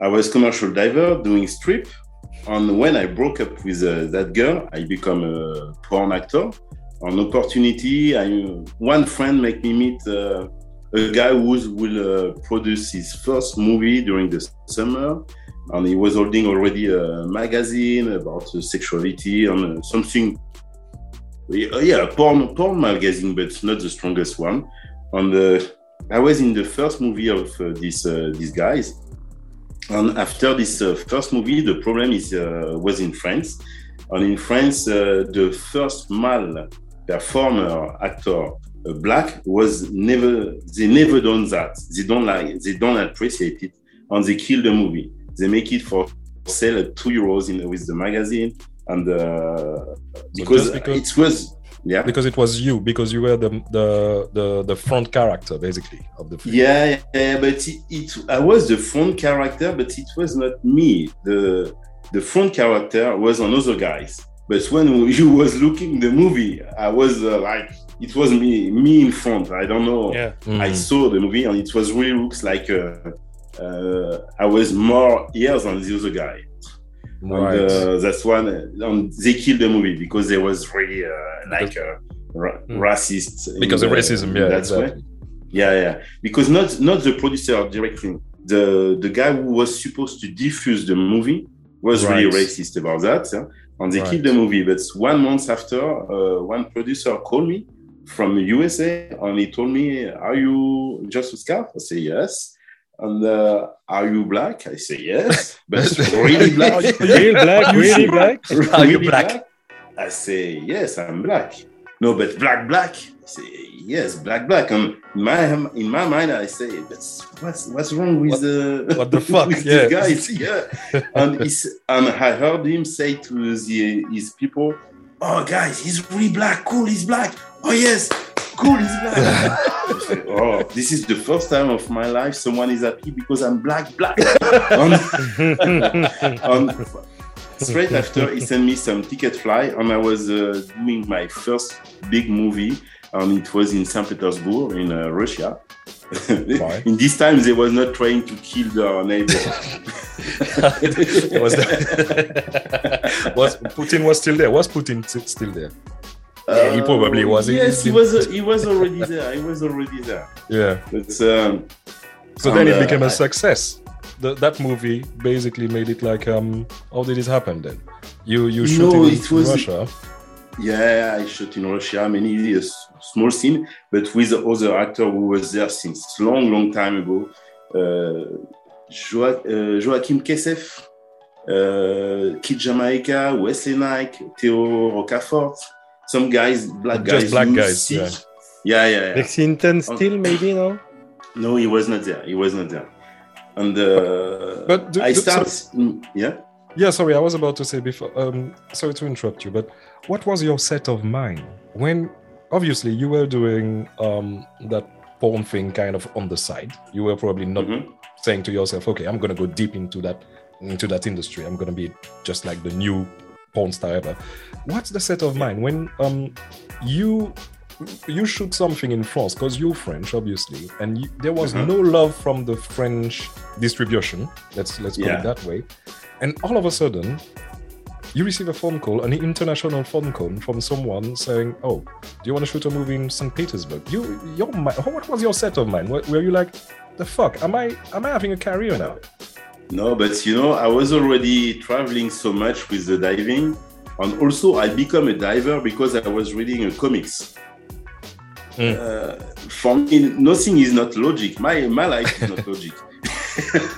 I was commercial diver doing strip, and when I broke up with uh, that girl, I become a porn actor. An opportunity, I one friend make me meet uh, a guy who will uh, produce his first movie during the summer, and he was holding already a magazine about uh, sexuality and uh, something. Yeah, yeah, porn porn magazine, but not the strongest one and uh, I was in the first movie of uh, these uh, these guys. And after this uh, first movie, the problem is uh, was in France, and in France, uh, the first male performer actor uh, black was never they never done that. They don't like they don't appreciate it, and they kill the movie. They make it for sale at two euros in with the magazine, and uh, because, just because- it was yeah Because it was you, because you were the the the, the front character basically of the film. Yeah, yeah, but it, it I was the front character, but it was not me. The the front character was another guys. But when you was looking the movie, I was uh, like it was me me in front. I don't know. Yeah. I Mm. saw the movie and it was really looks like uh, uh, I was more years than the other guy. right. And uh, that's one. And they killed the movie because there was really uh, like uh, ra- Mm. racist. because of the- racism, yeah, that way. exactly. Yeah, yeah. Because not not the producer directing. The the guy who was supposed to diffuse the movie was really racist about that, yeah? and they Right. killed the movie. But one month after, uh, one producer called me from the USA, and he told me, "Are you just a scarf?" I say yes. And uh, are you black? I say yes, but really black. Real black, really black. Are you Really black? I say yes, I'm black. No, but black, black. I say yes, black, black. And in my in my mind, I say, but what's what's wrong with What- the what the fuck? with Yeah. guys? Yeah. and he's, and I heard him say to the, his people, "Oh, guys, he's really black. Cool, he's black. Oh yes, cool, he's black." I oh, this is the first time of my life someone is happy because I'm black, black. and, and straight after he sent me some ticket fly and i was uh, doing my first big movie and it was in st petersburg in uh, russia in this time they was not trying to kill their neighbor was, the, was Putin was still there? Was Putin s- still there? Yeah, he probably was. Yes he was he was already there he was already there Yeah. but um, So then it uh, became a success. The, that movie basically made it like um. How did it happen then? You you No, shot it in it was- Russia. Yeah, I shot in Russia, many a small scene, but with the other actor who was there since long, long time ago. Uh, Joa- uh, Joachim Kessef, uh, Kid Jamaica, Wesley Nike, Theo Rocafort, some guys, black Just guys. black guys, see- yeah. Yeah, yeah, yeah. Lexington Steele, maybe, no? No, he was not there. He was not there. And uh, But do- I start, mm, yeah. Yeah, sorry, I was about to say before. Um, sorry to interrupt you, but what was your set of mind when, obviously, you were doing um that porn thing kind of on the side. You were probably not Mhm. saying to yourself, "Okay, I'm gonna go deep into that into that industry. I'm gonna be just like the new porn star ever. What's the set of mind when um you you shoot something in France because you're French, obviously, and you, there was Mhm. no love from the French distribution. Let's let's call Yeah. it that way. And all of a sudden, you receive a phone call, an international phone call from someone saying, "Oh, do you want to shoot a movie in St. Petersburg?" You, your what was your set of mind? Were, were you like, "The fuck? Am I am I having a career now?" No, but you know, I was already traveling so much with the diving, and also I become a diver because I was reading a comics. Mm. Uh, for me, nothing is not logic. My my life is not logic.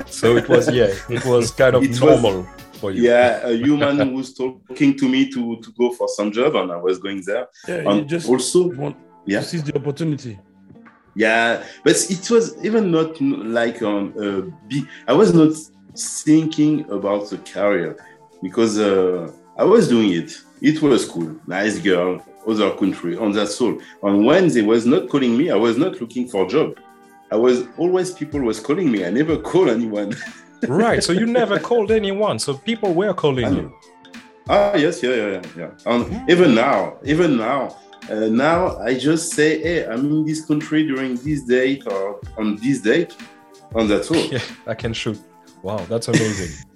So it was yeah, it was kind of It was- normal for you. Yeah, a human was talking to me to to go for some job, and I was going there. Yeah, you And just also, want Yeah. to seize the opportunity. Yeah, but it was even not like on uh, be, I was not thinking about the career because uh, I was doing it. It was cool, nice girl, other country, and that's all. And when they was not calling me, I was not looking for a job. I was always people was calling me. I never call anyone. Right. So you never called anyone. So people were calling you. ah yes, yeah, yeah, yeah, yeah. And even now, even now, uh, now I just say, hey, I'm in this country during this date or on this date, and that's all. Yeah, I can shoot. Wow, that's amazing.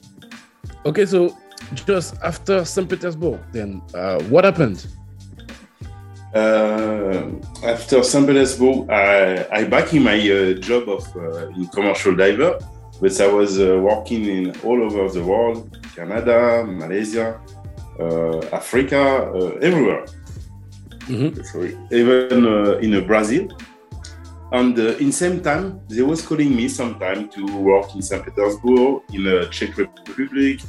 Okay, so just after St. Petersburg, then uh, what happened? Uh, after St. Petersburg, I, I back in my uh, job of uh, in commercial diver, but I was uh, working in all over the world, Canada, Malaysia, uh, Africa, uh, everywhere. Mhm. Sorry, even uh, in uh, Brazil. And uh, in same time, they was calling me sometime to work in St. Petersburg, in uh, Czech Republic,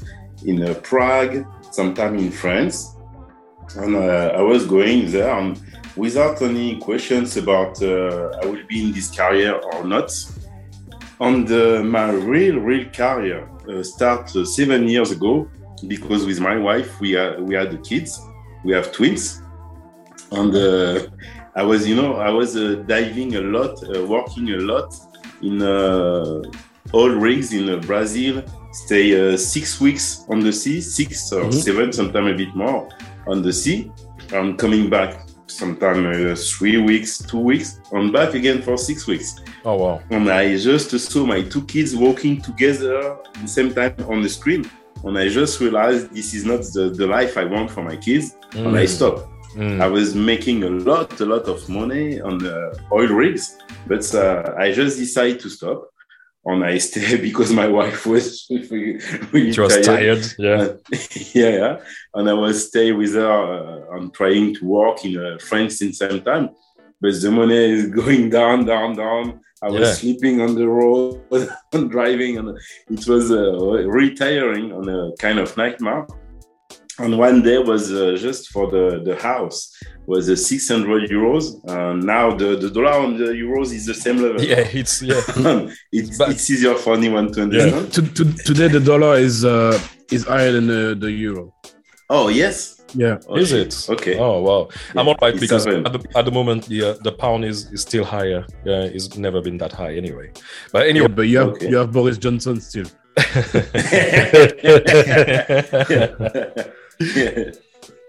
in uh, Prague, sometime in France and uh, I was going there and without any questions about uh, I will be in this career or not. And uh, my real, real career uh, start uh, seven years ago because with my wife we had, we had the kids, we have twins, and uh, I was you know I was uh, diving a lot, uh, working a lot in uh, all rigs in uh, Brazil. Stay uh, six weeks on the sea, six or Mhm. seven, sometimes a bit more on the sea. I'm coming back sometimes uh, three weeks, two weeks, and back again for six weeks. Oh wow. And I just saw my two kids walking together at the same time on the screen. And I just realized this is not the, the life I want for my kids. And I stopped. Mm. I was making a lot, a lot of money on the oil rigs, but uh, I just decided to stop. And I stayed because my wife was really She was tired. Yeah. uh, yeah, yeah. And I was stay with her uh, and trying to work in uh, France in same time. But the money is going down, down, down. I was Yeah. sleeping on the road and driving, and it was uh, retiring on a kind of nightmare. And one day was uh, just for the, the house was uh, 600 euros. And now the, the dollar and the euros is the same level. Yeah, it's yeah. it's, But- it's easier for anyone to understand. To, to, today the dollar is uh, is higher than the, the euro. Oh, yes. Yeah. Oh, is it? Okay. Oh wow. I'm all right it's because at the, at the moment the uh, the pound is, is still higher. Yeah, it's never been that high anyway. But Yeah, anyway. but you have Okay. you have Boris Johnson still. yeah.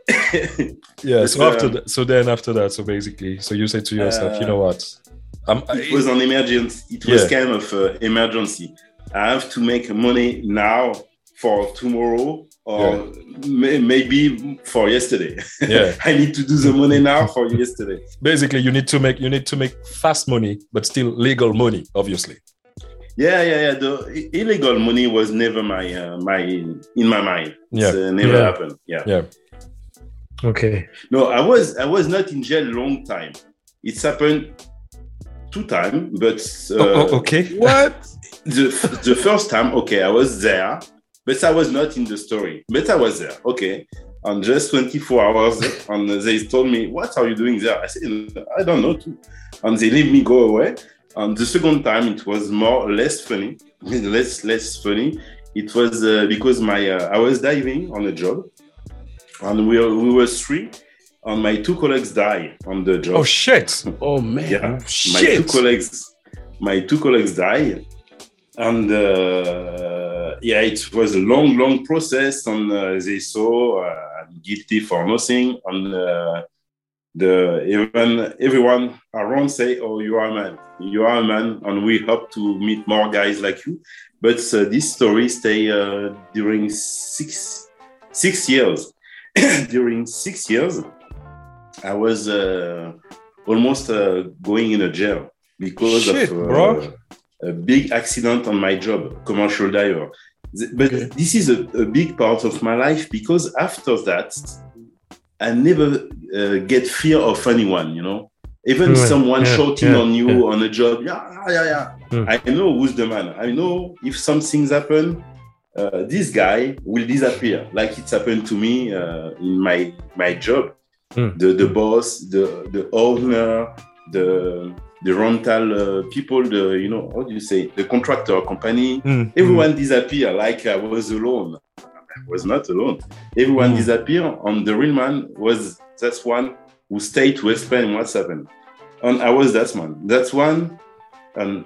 But, So after um, that, so then after that, so basically, so you say to yourself, you Uh, know what? Um, it was an emergency. It was Yeah. kind of uh, emergency. I have to make money now for tomorrow or may- maybe for yesterday. Yeah. I need to do the money now for yesterday. basically you need to make you need to make fast money, but still legal money, obviously. Yeah, yeah, yeah. The illegal money was never my uh, my in my mind. Yeah. Uh, never Yeah. happened. Yeah. Yeah. Okay. No, I was I was not in jail long time. It's happened two times, but uh, oh, oh, okay. What? the the first time, okay, I was there, but I was not in the story. But I was there, okay. On just 24 hours, and they told me, "What are you doing there?" I said, "I don't know." Too. And they leave me go away. And the second time, it was more less funny, less less funny. It was uh, because my uh, I was diving on a job, and we were, we were three, and my two colleagues died on the job. Oh shit. Oh man. Yeah, shit. my two colleagues, my two colleagues died, and uh, yeah, it was a long, long process, and uh, they saw uh, I'm guilty for nothing, and uh, the even everyone around say, "Oh, you are a man, you are a man," and we hope to meet more guys like you. But uh, this story stay uh, during six six years. during six years, I was uh, almost uh, going in a jail because Shit, of uh, bro. a big accident on my job, commercial diver. But Okay. this is a, a big part of my life because after that, I never uh, get fear of anyone, you know. Even Yeah, someone yeah, shouting yeah, on you on a job, yeah, yeah, yeah. Mm. I know who's the man. I know if some things happen, uh, this guy will disappear, like it's happened to me uh, in my my job. Mm. The the boss, the the owner, the the rental uh, people, the you know how do you say the contractor company, Mm, everyone disappear like I was alone. Was not alone. Everyone Mm. disappear, and the real man was that one who stayed to explain what's happened. And I was that man. That's one. And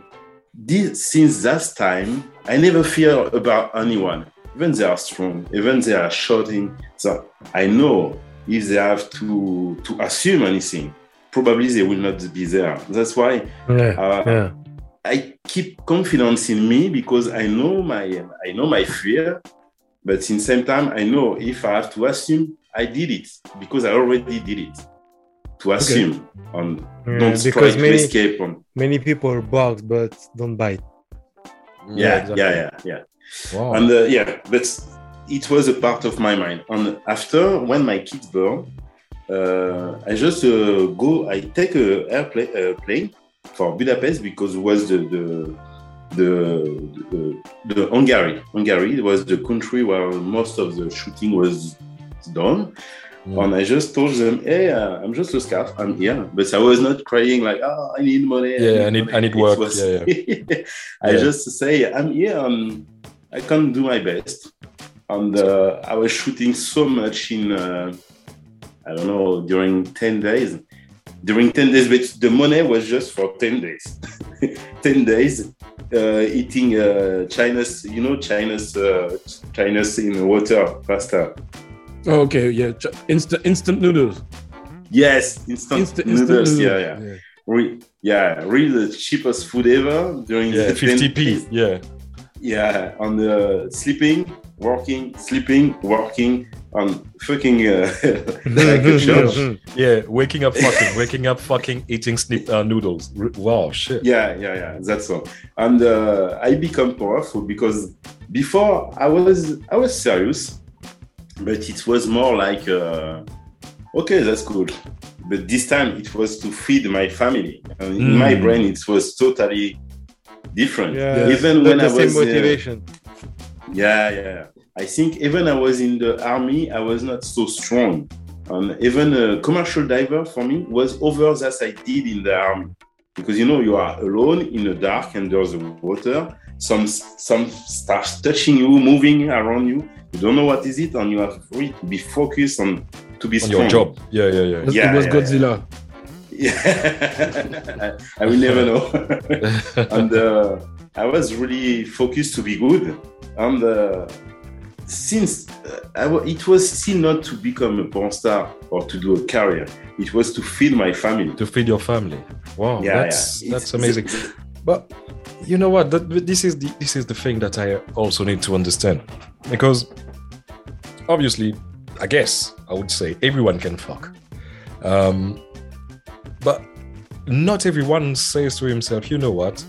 this, since that time, I never fear about anyone. Even they are strong, even they are shouting. So I know if they have to to assume anything, probably they will not be there. That's why Yeah. uh, Yeah. I keep confidence in me because I know my I know my fear, but in the same time I know if I have to assume, I did it because I already did it. To assume and Yeah, don't try because to many escape on. many people bark but don't bite. Yeah, exactly. yeah, yeah, yeah. Wow. And uh, yeah, but it was a part of my mind. And after when my kids born, uh, I just uh, go. I take a airplane uh, plane for Budapest because it was the the the, the, the Hungary. Hungary was the country where most of the shooting was done. Mm. And I just told them, "Hey, uh, I'm just a scout. I'm here." But I was not crying like, "Oh, I need money." Yeah, I need- I need It work. was- Yeah, I Yeah. just say, "I'm here. and I can do my best." And uh, I was shooting so much in, uh, I don't know, during ten days. During ten days, but the money was just for ten days. ten days, uh, eating uh, China's, you know, China's, uh, China's in water pasta. Oh, okay, yeah. Ch- Instant instant noodles. Yes, instant, Instant, noodles. instant Yeah, noodles. yeah. Re- yeah, really the cheapest food ever during yeah, the 10 50p. days. Yeah. Yeah, on the sleeping, working, sleeping, working, on fucking uh, like a church. Yeah, waking up fucking, waking up fucking, eating snip uh, noodles. Wow, shit. Yeah, yeah, yeah. That's all. And uh, I become powerful because before I was I was serious, but it was more like uh, okay, that's good. But this time it was to feed my family. And in my Mm. brain, it was totally different. Yeah. Even when the I same was uh, motivation. Yeah, yeah. I think even I was in the army, I was not so strong. And even a commercial diver for me was over that I did in the army. Because you know, you are alone in the dark under the water. Some some starts touching you, moving around you. You don't know what is it, and you have really to be focused on to be On strong. your job. Yeah, yeah, yeah. Yeah, it was yeah, Godzilla. Yeah, I will never know. and uh, I was really focused to be good. And uh, since uh, I it was still not to become a porn star or to do a career, it was to feed my family. to feed your family. Wow, Yeah, that's yeah. that's It's- amazing. But you know what? That, this is the this is the thing that I also need to understand because obviously, I guess I would say everyone can fuck, um, but not everyone says to himself, you know what?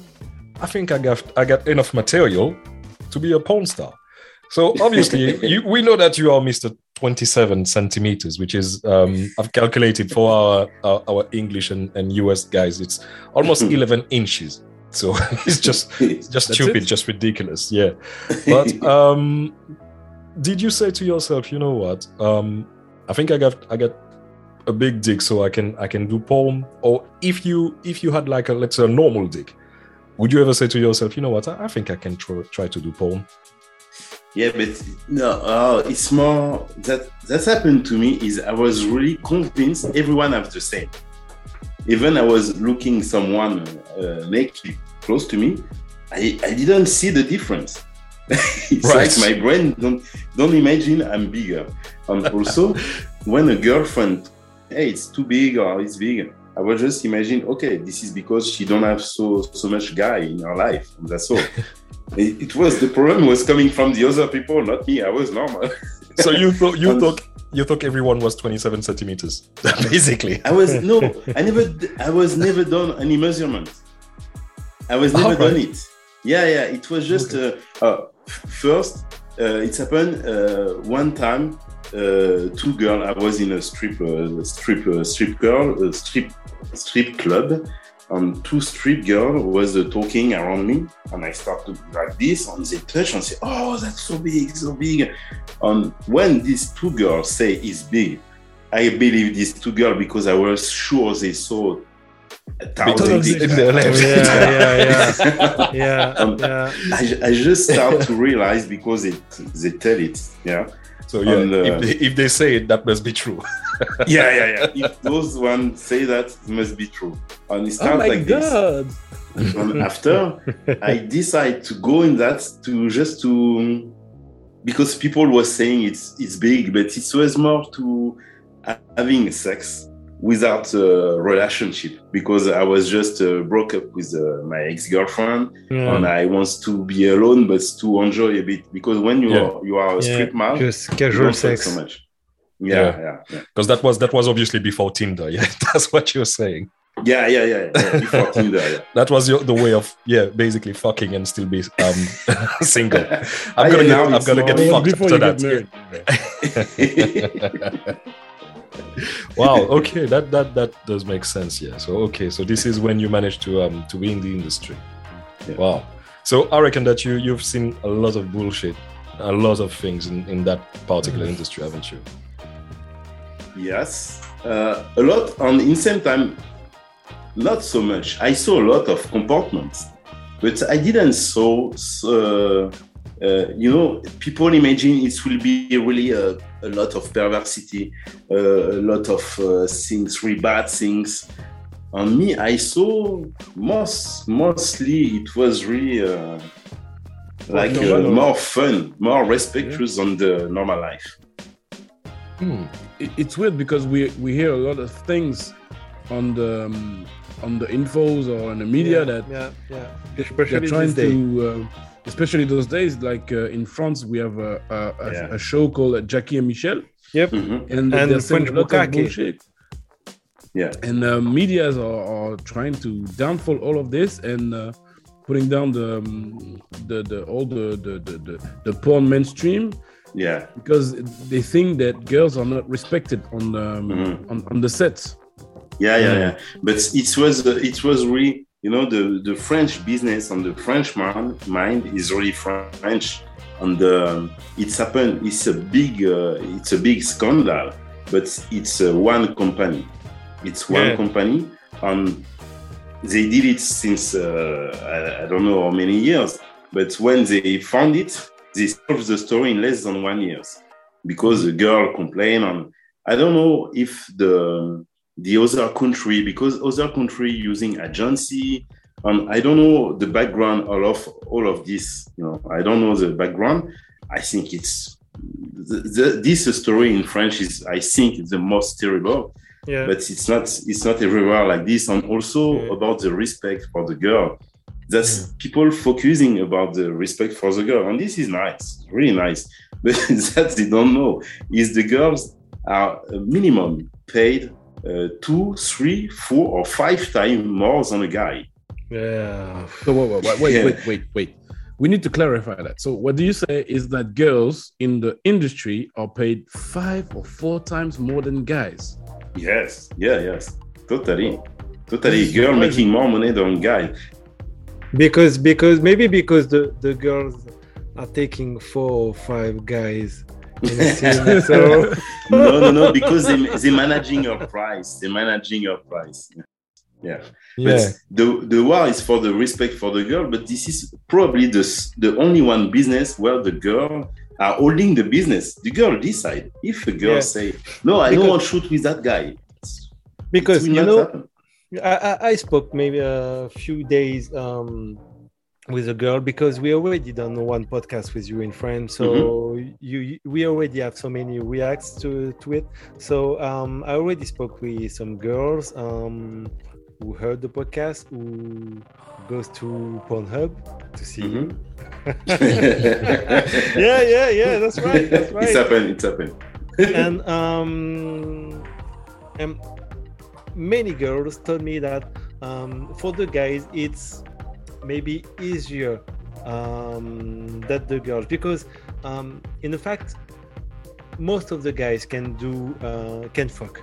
I think I got I got enough material to be a porn star. So obviously, you, we know that you are Mr. 27 centimeters, which is um, I've calculated for our our, our English and, and US guys, it's almost 11 inches. So it's just it's just stupid, it? just ridiculous. Yeah. But um, did you say to yourself, you know what? Um, I think I got I got a big dick, so I can I can do porn. Or if you if you had like a let's say a normal dick, would you ever say to yourself, you know what? I, I think I can try, try to do porn. Yeah, but no, uh, it's more that that happened to me is I was really convinced everyone have the same. Even I was looking someone uh, naked close to me, I, I didn't see the difference. it's Right. like my brain don't don't imagine I'm bigger. And also, when a girlfriend, hey, it's too big or it's big, I was just imagine, okay, this is because she don't have so so much guy in her life. And that's all. it, it was the problem was coming from the other people, not me. I was normal. So you thought you thought you thought everyone was 27 centimeters, basically. I was no, I never, I was never done any measurement. I was never Alright. done it. Yeah, yeah. It was just uh, uh, first. Uh, it's happened uh, one time. Uh, two girl. I was in a strip, uh, strip, uh, strip girl, uh, strip, strip club, and two strip girl was uh, talking around me, and I started like this, and they touch and say, "Oh, that's so big, so big." And when these two girls say it's big, I believe these two girls because I was sure they saw a thousand of in their life. Yeah, yeah, yeah. Yeah, yeah. I, I just start to realize because it, they tell it. Yeah. So yeah, And, uh, if, they, if they say it, that must be true. Yeah, yeah, yeah. if those ones say that, it must be true. And it Oh starts my like this. god! And after, I decide to go in that to just to because people were saying it's it's big, but it was more to having sex without a relationship because I was just uh, broke up with uh, my ex girlfriend yeah. and I want to be alone but to enjoy a bit because when you Yeah. are you are a Yeah, strip man, Just casual don't sex. so much. Yeah. Yeah, yeah, yeah, Because that was that was obviously before Tinder. Yeah, that's what you're saying. yeah, yeah, yeah. yeah. Before Tinder, yeah. That was your, the way of yeah, basically fucking and still be um single. I'm gonna yeah, get I'm gonna get more- Well, fucked before after you that. wow okay that that that does make sense yeah so okay so this is when you managed to um to be in the industry Yeah. wow so i reckon that you you've seen a lot of bullshit a lot of things in in that particular industry haven't you Yes, uh, a lot. And in same time, not so much. I saw a lot of comportments, but I didn't saw. Uh, uh, you know, people imagine it will be really a, a lot of perversity, uh, a lot of uh, things, really bad things. On me, I saw most mostly it was really uh, like uh, more fun, more respectful than the normal life. Hmm. It's weird because we we hear a lot of things on the um, on the infos or on the media yeah, that yeah, yeah. they're trying to, uh, especially those days. Like uh, in France, we have a, a, a, Yeah. a show called uh, Jacquie and Michel, Mhm. and, And they're saying French a lot of bullshit. Yeah. And uh, medias are, are trying to downfall all of this and uh, putting down the um, the, the all the the, the the the porn mainstream Yeah. because they think that girls are not respected on um, Mhm. on, on the sets. Yeah, yeah, Mm. yeah. But it was uh, it was really you know the the French business and the French man, mind is really French, and um, it's happened. It's a big uh, it's a big scandal, but it's uh, one company. It's one Yeah. company, and they did it since uh, I, I don't know how many years. But when they found it, they solved the story in less than one year because the girl complained and I don't know if the the other country because other country using agency um, I don't know the background all of all of this you know I don't know the background. I think it's the, the, this story in French is I think the most terrible. Yeah. but it's not it's not everywhere like this. And also Yeah. about the respect for the girl. That's people focusing about the respect for the girl. And this is nice really nice. But that they don't know is the girls are minimum paid uh, two three four or five times more than a guy yeah. So wait, wait, wait, Yeah. wait, wait, wait. We need to clarify that. So what do you say is that girls in the industry are paid five or four times more than guys? yes yeah yes totally totally This girl making more money than guy Because because maybe because the the girls are taking four or five guys in a scene, so no no no because they, they're managing your price they're managing your price yeah yeah. But the the war is for the respect for the girl, but this is probably the the only one business where the girl are holding the business. The girl decide if a girl Yeah. say no, I Because- don't want to shoot with that guy. Because you know happen. I, I spoke maybe a few days um, with a girl because we already done one podcast with you in France. So Mm-hmm. you, you we already have so many reacts to to it. So um, I already spoke with some girls um, who heard the podcast who goes to Pornhub to see you. Mm-hmm. Yeah, yeah, yeah. That's right. That's right. It's right. happened. It's happened. and um, and many girls told me that um, for the guys it's maybe easier um, that the girls. Because um, in fact most of the guys can do uh, can fuck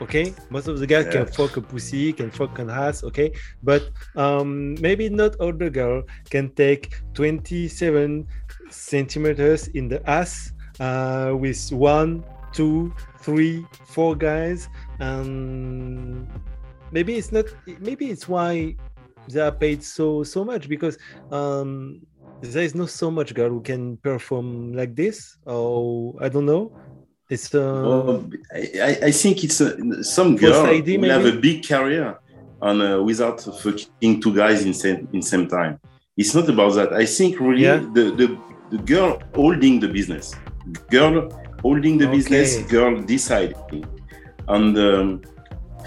okay? Most of the guys can fuck a pussy can fuck an ass okay? But um, maybe not all the girl can take 27 centimeters in the ass uh, with one two three four guys. And maybe it's not maybe it's why they are paid so so much because um there is not so much girl who can perform like this or i don't know it's uh Well, I, I- think it's uh, some girl Saidi, will have a big career on uh, without fucking two guys in same in same time. It's not about that. I think really Yeah. the, the the girl holding the business, girl holding the business, girl deciding, and um,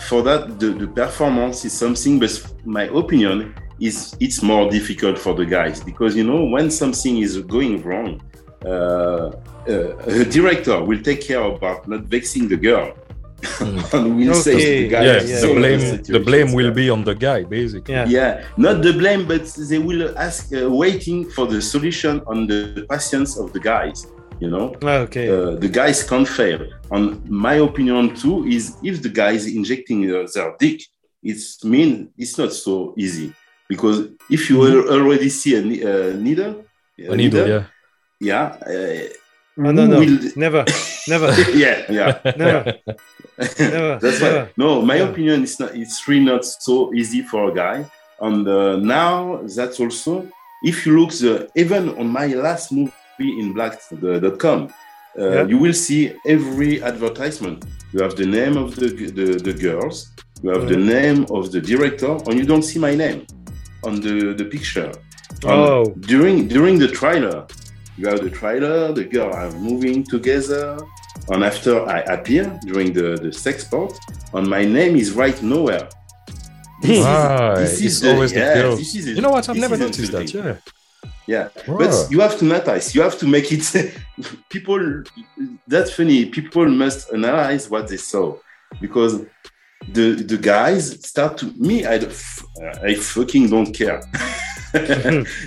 for that the, the performance is something. But my opinion is it's more difficult for the guys because you know when something is going wrong. Uh, uh, a director will take care about not vexing the girl and will say to the guy yeah, yeah, the blame the the blame will be on the guy basically. yeah yeah not the blame but they will ask uh, waiting for the solution on the patience of the guys you know okay uh, the guys can't fail and my opinion too is if the guy is injecting their dick it's mean it's not so easy because if you Mm-hmm. already see a, a needle A needle, yeah. yeah uh, Oh, no no will- never never yeah yeah never never That's never. why. No, my Yeah. opinion is not. It's really not so easy for a guy. And uh, now that's also, if you look the even on my last movie in blacked.com, uh, Yeah. you will see every advertisement. You have the name of the the, the girls. You have the name of the director, and you don't see my name on the the picture. And Oh. during during the trailer, you have the trailer. The girl are moving together, and after I appear during the the sex part, and my name is right nowhere. This is- this is It's the- always the yeah, girls. this is- You know what? I've never noticed that. insulting. Yeah. Yeah, but you have to analyze You have to make it. people, that's funny. People must analyze what they saw because the the guys start to me. I I fucking don't care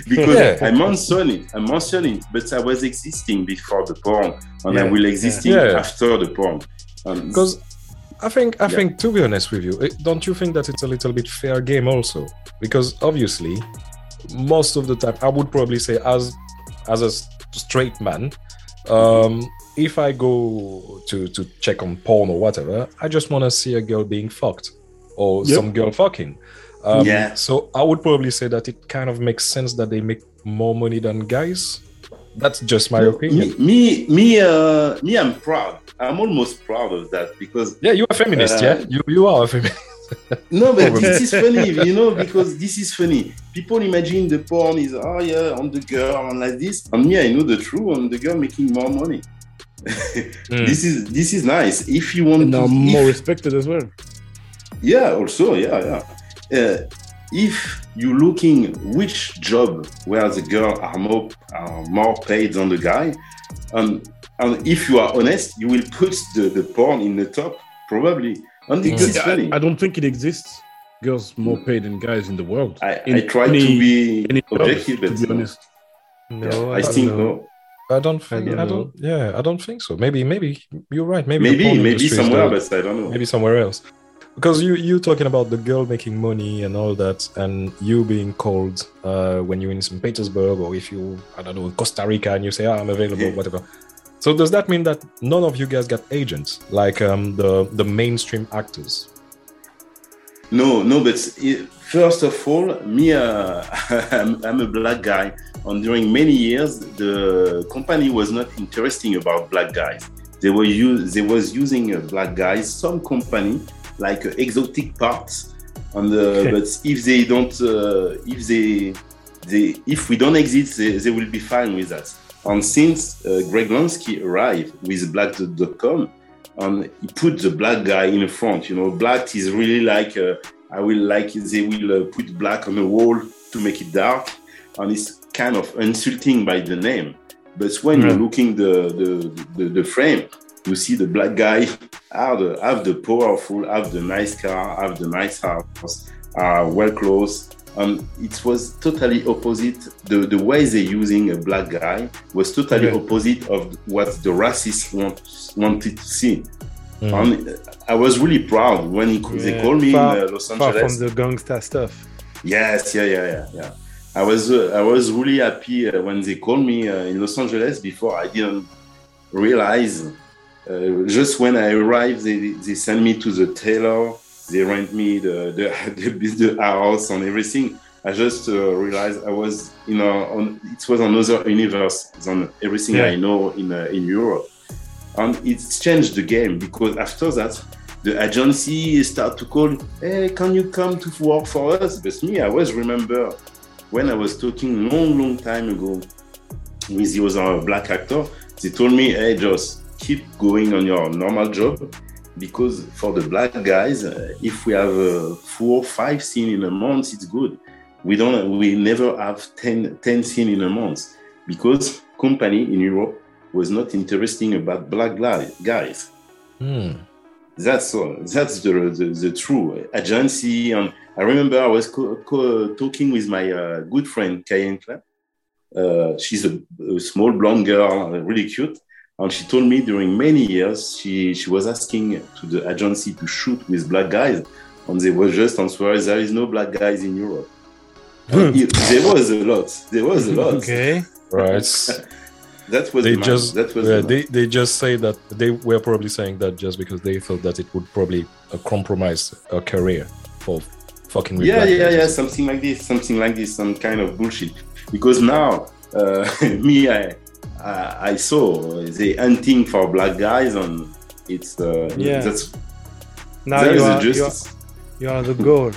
because yeah. i'm on sony i'm on sony but I was existing before the porn, and I will existing Yeah. after the porn. Because I think I Yeah. think to be honest with you, don't you think that it's a little bit fair game also? Because obviously, most of the time, I would probably say as as a straight man, um, if I go to to check on porn or whatever, I just want to see a girl being fucked or Yep. some girl fucking. Um, Yeah. So I would probably say that it kind of makes sense that they make more money than guys. That's just my opinion. me, me, me, uh, me, I'm proud. I'm almost proud of that because Yeah, you're a feminist. Uh, yeah, you you are a feminist. No, but this is funny, you know, because this is funny. People imagine the porn is oh yeah on the girl and like this. And me, I know the truth on the girl making more money. Mm. This is this is nice. If you want And to, now more if- respected as well. yeah, also yeah, yeah. Uh, if you're looking which job where the girl are more are more paid than the guy, and and if you are honest, you will put the, the porn in the top probably. And this is I, funny. I don't think it exists. Girls more hmm. paid than guys in the world. I, in I try any- to be Any objective, but to be no. honest. no Yeah, I I don't think no. I don't think. I don't don't, Yeah, I don't think so. Maybe, maybe you're right. Maybe Maybe, maybe somewhere, the- but I don't know. maybe somewhere else. Because you you talking about the girl making money and all that, and you being called uh, when you're in St. Petersburg or if you I don't know in Costa Rica and you say oh, I'm available, Yeah. whatever. So does that mean that none of you guys got agents like um, the the mainstream actors? No, no, but first of all, me, uh, I'm, I'm a black guy, and during many years, the company was not interesting about black guys. They were use, they was using uh, black guys. Some company like uh, exotic parts, and uh, but if they don't, uh, if they they, if we don't exist, they, they will be fine with that. And since uh, Greg Lansky arrived with Blacked.com, and he put the black guy in front. You know, black is really like uh, I will like they will uh, put black on the wall to make it dark, and it's kind of insulting by the name. But when you're looking the, the the, the frame, you see the black guy have the, have the powerful, have the nice car, have the nice house, are well clothed. And it was totally opposite. The, the way they're using a black guy was totally Okay. opposite of what the racists want, wanted to see. Mm. And I was really proud when he, they called me far- in uh, Los Far Angeles. from the gangsta stuff. Yes, yeah, yeah, yeah, yeah. I was uh, I was really happy uh, when they called me uh, in Los Angeles. Before I didn't realize. Uh, just when I arrived, they, they sent me to the tailor. They rent me the the, the, the house and everything. I just uh, realized I was you know on it was another universe than everything Yeah. I know in uh, in Europe, and it's changed the game because after that the agency start to call, hey, can you come to work for us? But me, I always remember when I was talking long, long time ago with the other black actor, they told me, hey, just keep going on your normal job because for the black guys, uh, if we have uh, four, five scene in a month, it's good. We don't, we never have 10, 10 scene in a month because company in Europe was not interesting about black guys Hmm. that's all. That's the, the, the true agency. And I remember I was co- co- talking with my uh, good friend Cayenne Klein. Uh, she's a, a small blonde girl, really cute. And she told me during many years she, she was asking to the agency to shoot with black guys, and they were just answering there is no black guys in Europe. It- there was a lot. There was a lot. Okay. Right. That was they the just that was yeah, the they, they just say that they were probably saying that just because they thought that it would probably uh, compromise a career for fucking with yeah black yeah guys. yeah something like this something like this some kind of bullshit because now uh, me I, I i saw the hunting for black guys and it's uh Yeah. that's Now there you is are, you are justice you are the goal.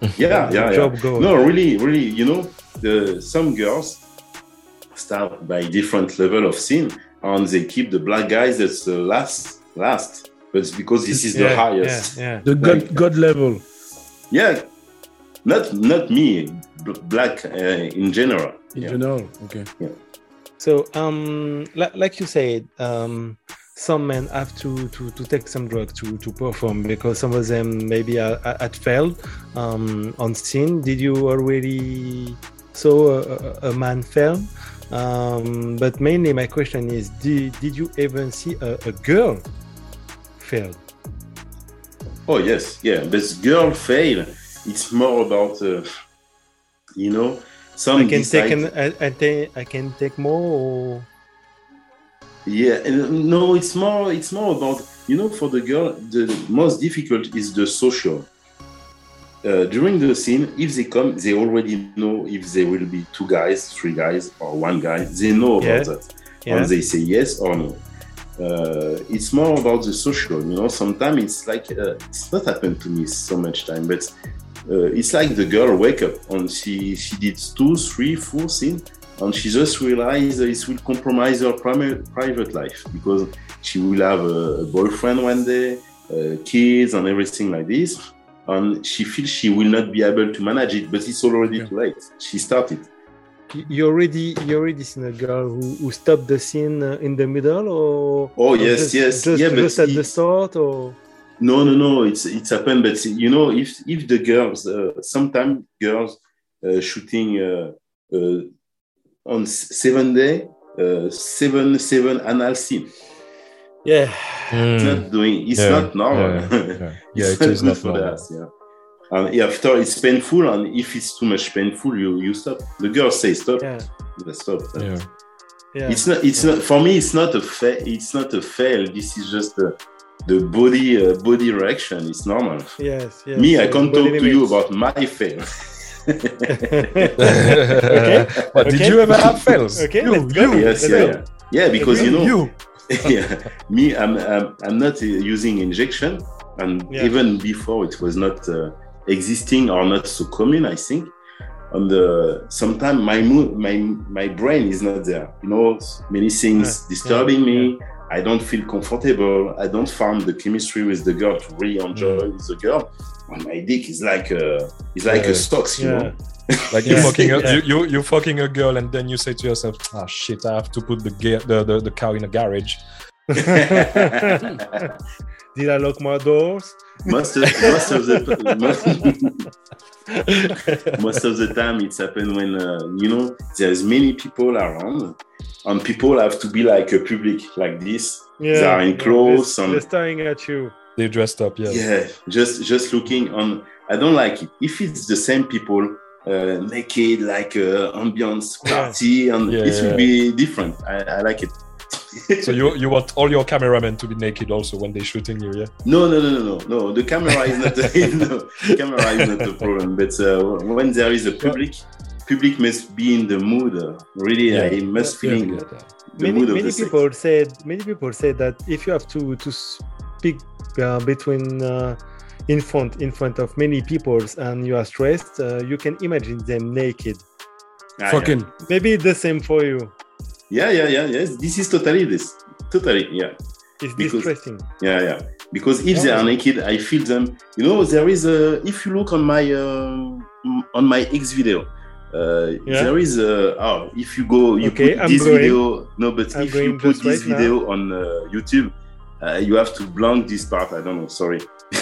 yeah yeah yeah Job goal. no really really you know the some girls start by different level of sin and they keep the black guys as the last last but it's because this is the highest Yeah, yeah. The God, God level. yeah not not me b- black uh, in general In yeah. general. Okay. So, um, li- like you said, um, some men have to, to, to take some drug to, to perform because some of them maybe had failed um, on scene. Did you already saw a, a, a man fail? Um, but mainly, my question is: Did, did you even see a, a girl fail? Oh yes, yeah. But girl fail. It's more about uh, you know some I can decide- take an, I, I, I can take more. Or... yeah. No, it's more. It's more about you know for the girl the most difficult is the social. Uh, during the scene, if they come, they already know if there will be two guys, three guys, or one guy. They know about Yeah. that, Yeah. and they say yes or no. Uh, it's more about the social, you know. Sometimes it's like uh, it's not happened to me so much time, but uh, it's like the girl wake up and she she did two, three, four scene, and she just realized it will compromise her private life because she will have a, a boyfriend one day, uh, kids, and everything like this, and she feels she will not be able to manage it. But it's already Yeah. too late. She started. You- already, you already seen a girl who, who stopped the scene uh, in the middle, or Oh, or yes, just, yes. just, Yeah, but just at the start, or No, no, no. It's it's happened, but you know, if if the girls, uh, sometimes girls uh, shooting uh, uh, on seven day, uh, seven seven anal scene. yeah, It's Hmm. not doing. It's Yeah, not normal. Yeah, yeah. Yeah, it's it is good not for normal. that. Yeah. And after it's painful, and if it's too much painful, you you stop. The girls say stop. yeah, Yeah. Stop. Yeah. yeah. It's not. It's not. For me, it's not a fa- It's not a fail. This is just the the body uh, body reaction. is normal. yes, yes. Me, I can't body talk to you about my fail. okay. But did you ever have fails? Okay, You, let's go. you. yes, let's yeah, go. yeah, yeah. Because you know, you. yeah, me, I'm, I'm, I'm not uh, using injection, and Yeah. even before it was not uh, existing or not so common, I think. on the sometimes my mood my my brain is not there you know many things Yeah, disturbing me i don't feel comfortable i don't find the chemistry with the girl to really enjoy Mm. with the girl and my dick is like a is like Yeah. a stocks you Yeah. know Like you Yeah. fucking a, Yeah. you, you you fucking a girl and then you say to yourself, ah shit, I have to put the gear the, the, the car in a garage. Did I lock my doors? most of most of the most, most of the time it's happened when uh, you know there's many people around and people have to be like a public like this Yeah. they are in clothes they're, and they're staring at you. They're dressed up, yeah. yeah just just looking on i don't like it if it's the same people uh, naked like uh, ambience Yeah. party and Yeah, it yeah, will be different i, I like it So you you want all your cameramen to be naked also when they're shooting you, yeah? no no no no no no the camera is not no, the camera is not the problem but uh, when there is a public public must be in the mood uh, really Yeah. i must Yeah, feeling yeah, yeah. the many mood of many the sex. people said many people said that if you have to to speak uh, between uh, in front in front of many people and you are stressed, uh, you can imagine them naked. Ah, yeah. Fucking Maybe the same for you. yeah yeah yeah yes this is totally this totally yeah It's Because- distressing. Yeah, yeah. Because if they are naked, I feel them. You know, there is a. If you look on my um, on my X video, uh, Yeah. there is a. Oh, if you go, you Okay, put I'm this going. video. No, but I'm if you put this right now. video on uh, YouTube, uh, you have to blank this part. I don't know. Sorry.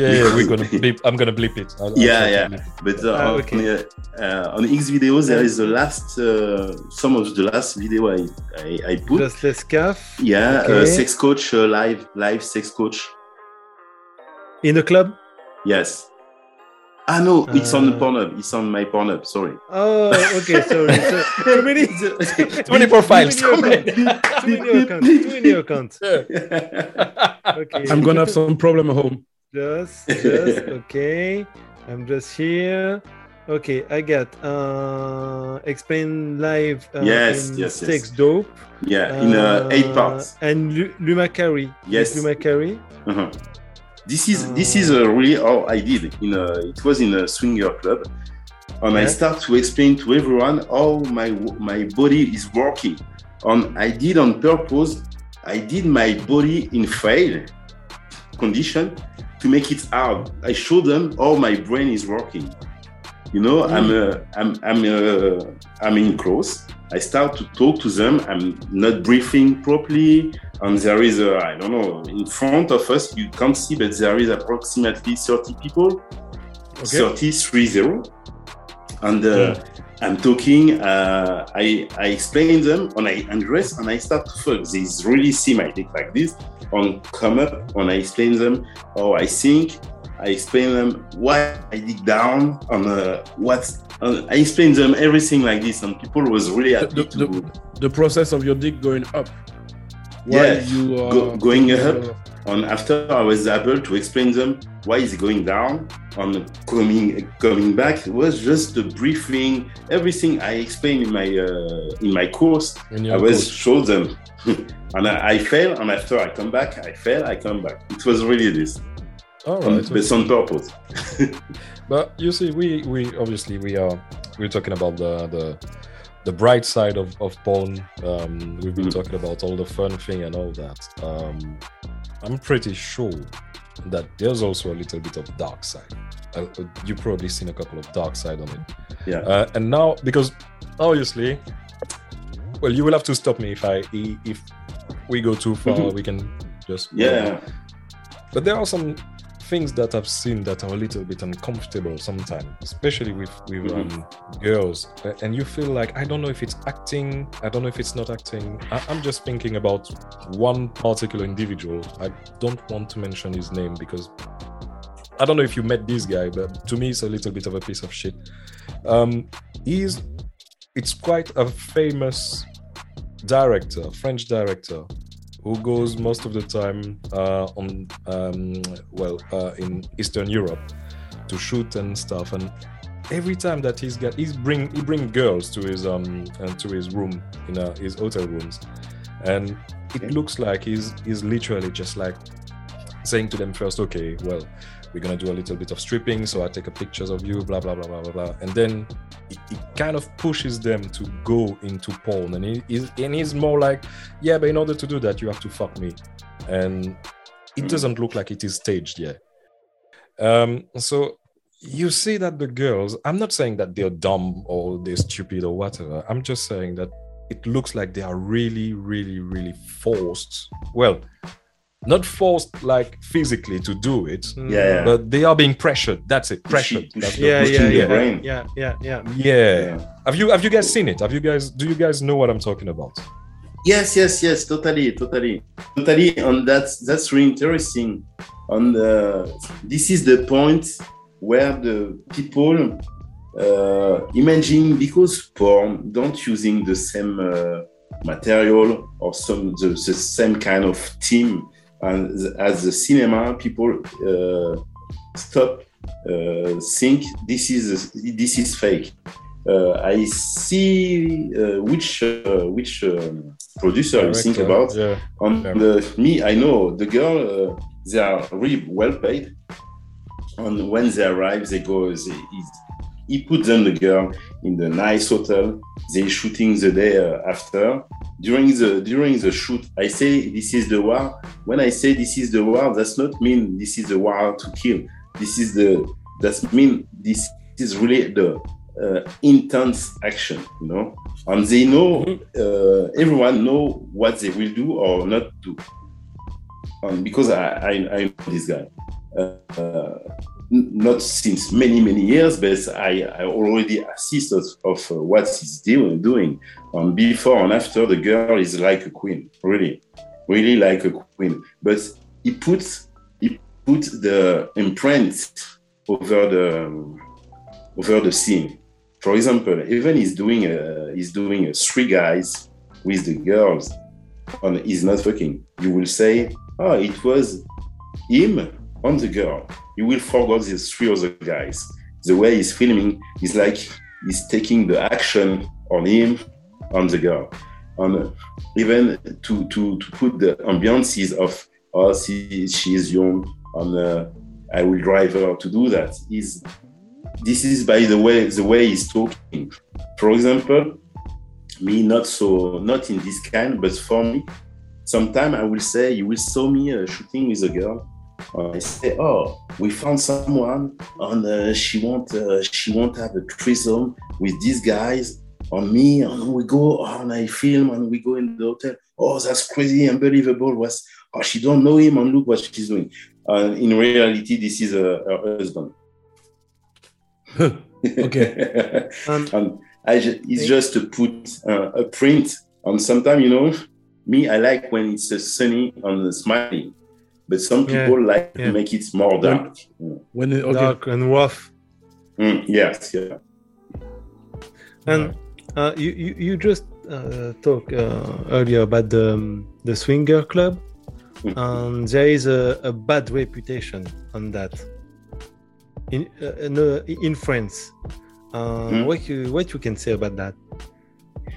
Yeah, yeah, we're gonna bleep. I'm gonna bleep it. I'll- I'll Yeah, yeah. it. But uh, Ah, on, okay. uh, uh, on XVideos, there is the last. Uh, some of the last video I I, I put. Just the scarf yeah, uh, okay. sex coach uh, live live sex coach. in a club. Yes. Ah no, it's on Uh, Pornhub. It's on my Pornhub. Sorry. Oh, okay. Sorry. So, too many. Too many profiles. Too many accounts. Too many accounts. Too many accounts. Okay. I'm gonna have some problem at home. Just, just okay. I'm just here. Okay, I got uh explain live. Uh, Yes, in yes, yes. Sex dope. yeah, in uh, eight parts. And Lu- Luma Carey. Yes. Luma Carey. Uh-huh. This is this is uh, really how I did. In a, it was in a swinger club, and I start to explain to everyone how my my body is working. And I did on purpose. I did my body in fail condition to make it hard. I show them how my brain is working. You know, I'm uh, I'm I'm uh, I'm in close. I start to talk to them. I'm not breathing properly, and there is a I don't know in front of us. You can't see, but there is approximately 30 people. Okay. 30, 30. and uh, I'm talking. Uh, I I explain them, and I undress, and I start to fuck. They really see my dick like this, and come up, and I explain them how I think. I explain them why I dig down, and uh, what. I explain them everything like this, and people was really happy The, to. the, the process of your dick going up. Yeah, you are go- going uh, up. And after I was able to explain them why is it going down on coming coming back, it was just the briefing, everything I explained in my uh, in my course. I was show them, and I, I fail, and after I come back, I fail, I come back. It was really this, All on, right. but on purpose. But you see, we we obviously we are we're talking about the the the bright side of of porn. Um, we've been Mhm. talking about all the fun thing and all that. Um, I'm pretty sure that there's also a little bit of dark side. Uh, uh, you've probably seen a couple of dark side on it. Yeah. Uh, and now because obviously, well, you will have to stop me if I if we go too far. Mhm. We can just Yeah, but there are some things that I've seen that are a little bit uncomfortable sometimes, especially with with Mhm. um, girls. And you feel like I don't know if it's acting, I don't know if it's not acting. I- I'm just thinking about one particular individual. I don't want to mention his name because I don't know if you met this guy, but to me, it's a little bit of a piece of shit. Um, he's it's quite a famous director, French director, who goes most of the time uh, on um, well uh, in Eastern Europe to shoot and stuff. And every time that he's got, he's bring he bring girls to his um uh, to his room in uh, his hotel rooms, and it looks like he's he's literally just like saying to them first, okay, well, we're gonna do a little bit of stripping, so I take a pictures of you, blah blah blah blah blah blah, and then it, it kind of pushes them to go into porn, and it is and he's more like, yeah, but in order to do that, you have to fuck me, and it doesn't look like it is staged yet. Um, so you see that the girls, I'm not saying that they're dumb or they're stupid or whatever. I'm just saying that it looks like they are really, really, really forced. Well, not forced like physically to do it. Yeah, yeah. but they are being pressured. That's it, pressured. That's Yeah, yeah, yeah, yeah, yeah, yeah. yeah. Yeah. Have you have you guys seen it? Have you guys do you guys know what I'm talking about? Yes, yes, yes, totally, totally, totally. And that's that's really interesting. And uh, this is the point where the people uh, imagine because porn don't using the same uh, material or some the, the same kind of theme and as the cinema people uh, stop uh, think this is this is fake. Uh, I see uh, which uh, which um, producer you think about. Yeah. On Yeah. the, me, I know the girl. Uh, they are really well paid, and when they arrive, they go. They, he, put them the girl in the nice hotel. They shooting the day uh, after. During the during the shoot, I say this is the war. When I say this is the war, that's not mean this is the war to kill. This is the that's mean this is really the uh, intense action, you know. And they know uh, everyone know what they will do or not do. Um, because I, I, I know this guy. Uh, uh, not since many many years, but I, I already assist of, uh, what he's doing. Doing, um, before and after, the girl is like a queen, really, really like a queen. But he puts he put the imprint over the over the scene. For example, even he's doing a, he's doing a three guys with the girls, and he's not fucking. You will say, oh, it was him on the girl. You will forget these three other guys. The way he's filming is like he's taking the action on him, on the girl. And even to, to, to put the ambiances of, oh, she, she is young, and uh, I will drive her to do that. Is this is by the way the way he's talking. For example, me not so not in this kind, but for me, sometime I will say you will saw me uh, shooting with a girl. Uh, I say, oh, we found someone, and uh, she want uh, she want have a threesome with these guys on me, and we go and I film and we go in the hotel. Oh, that's crazy, unbelievable. Was oh she don't know him and look what she's doing. Uh, in reality, this is uh, her husband. Okay. Um, and I ju- it's just to put uh, a print on. Sometimes you know, me I like when it's uh, sunny and smiling, but some Yeah, people like yeah. to make it more dark. When it, okay. Dark and rough. Mm, yes, yeah. And uh, you, you you just uh, talked uh, earlier about the um, the swinger club, Mhm. and there is a, a bad reputation on that. In uh, in, uh, in France, uh, Mhm. what you what you can say about that?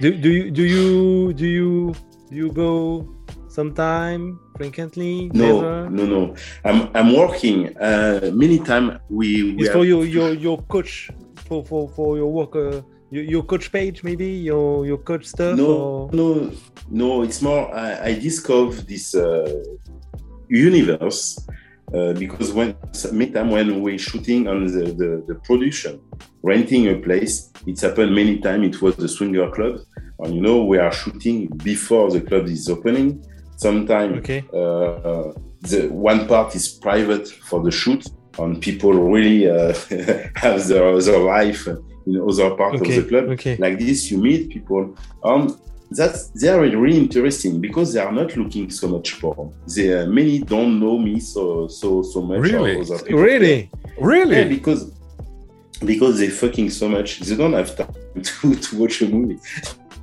Do, do you do you do you do you go sometime frequently? No, Never? no, no. I'm I'm working. Uh, many times we, we It's for your your your coach for for for your work. Uh, your, your coach page maybe your your coach stuff. no, or... no, no. It's more. I, I discovered this uh, universe uh, because when many time when we're shooting on the, the, the production, renting a place, it's happened many times. It was the swinger club, and you know we are shooting before the club is opening. Sometimes Okay. uh, the one part is private for the shoot, and people really uh, have their, their life in other part Okay. of the club Okay. like this you meet people um that's they are really interesting because they are not looking so much porn they uh, many don't know me so so so much Really? other people. Really? Really? yeah because because they fucking so much they don't have time to, to watch a movie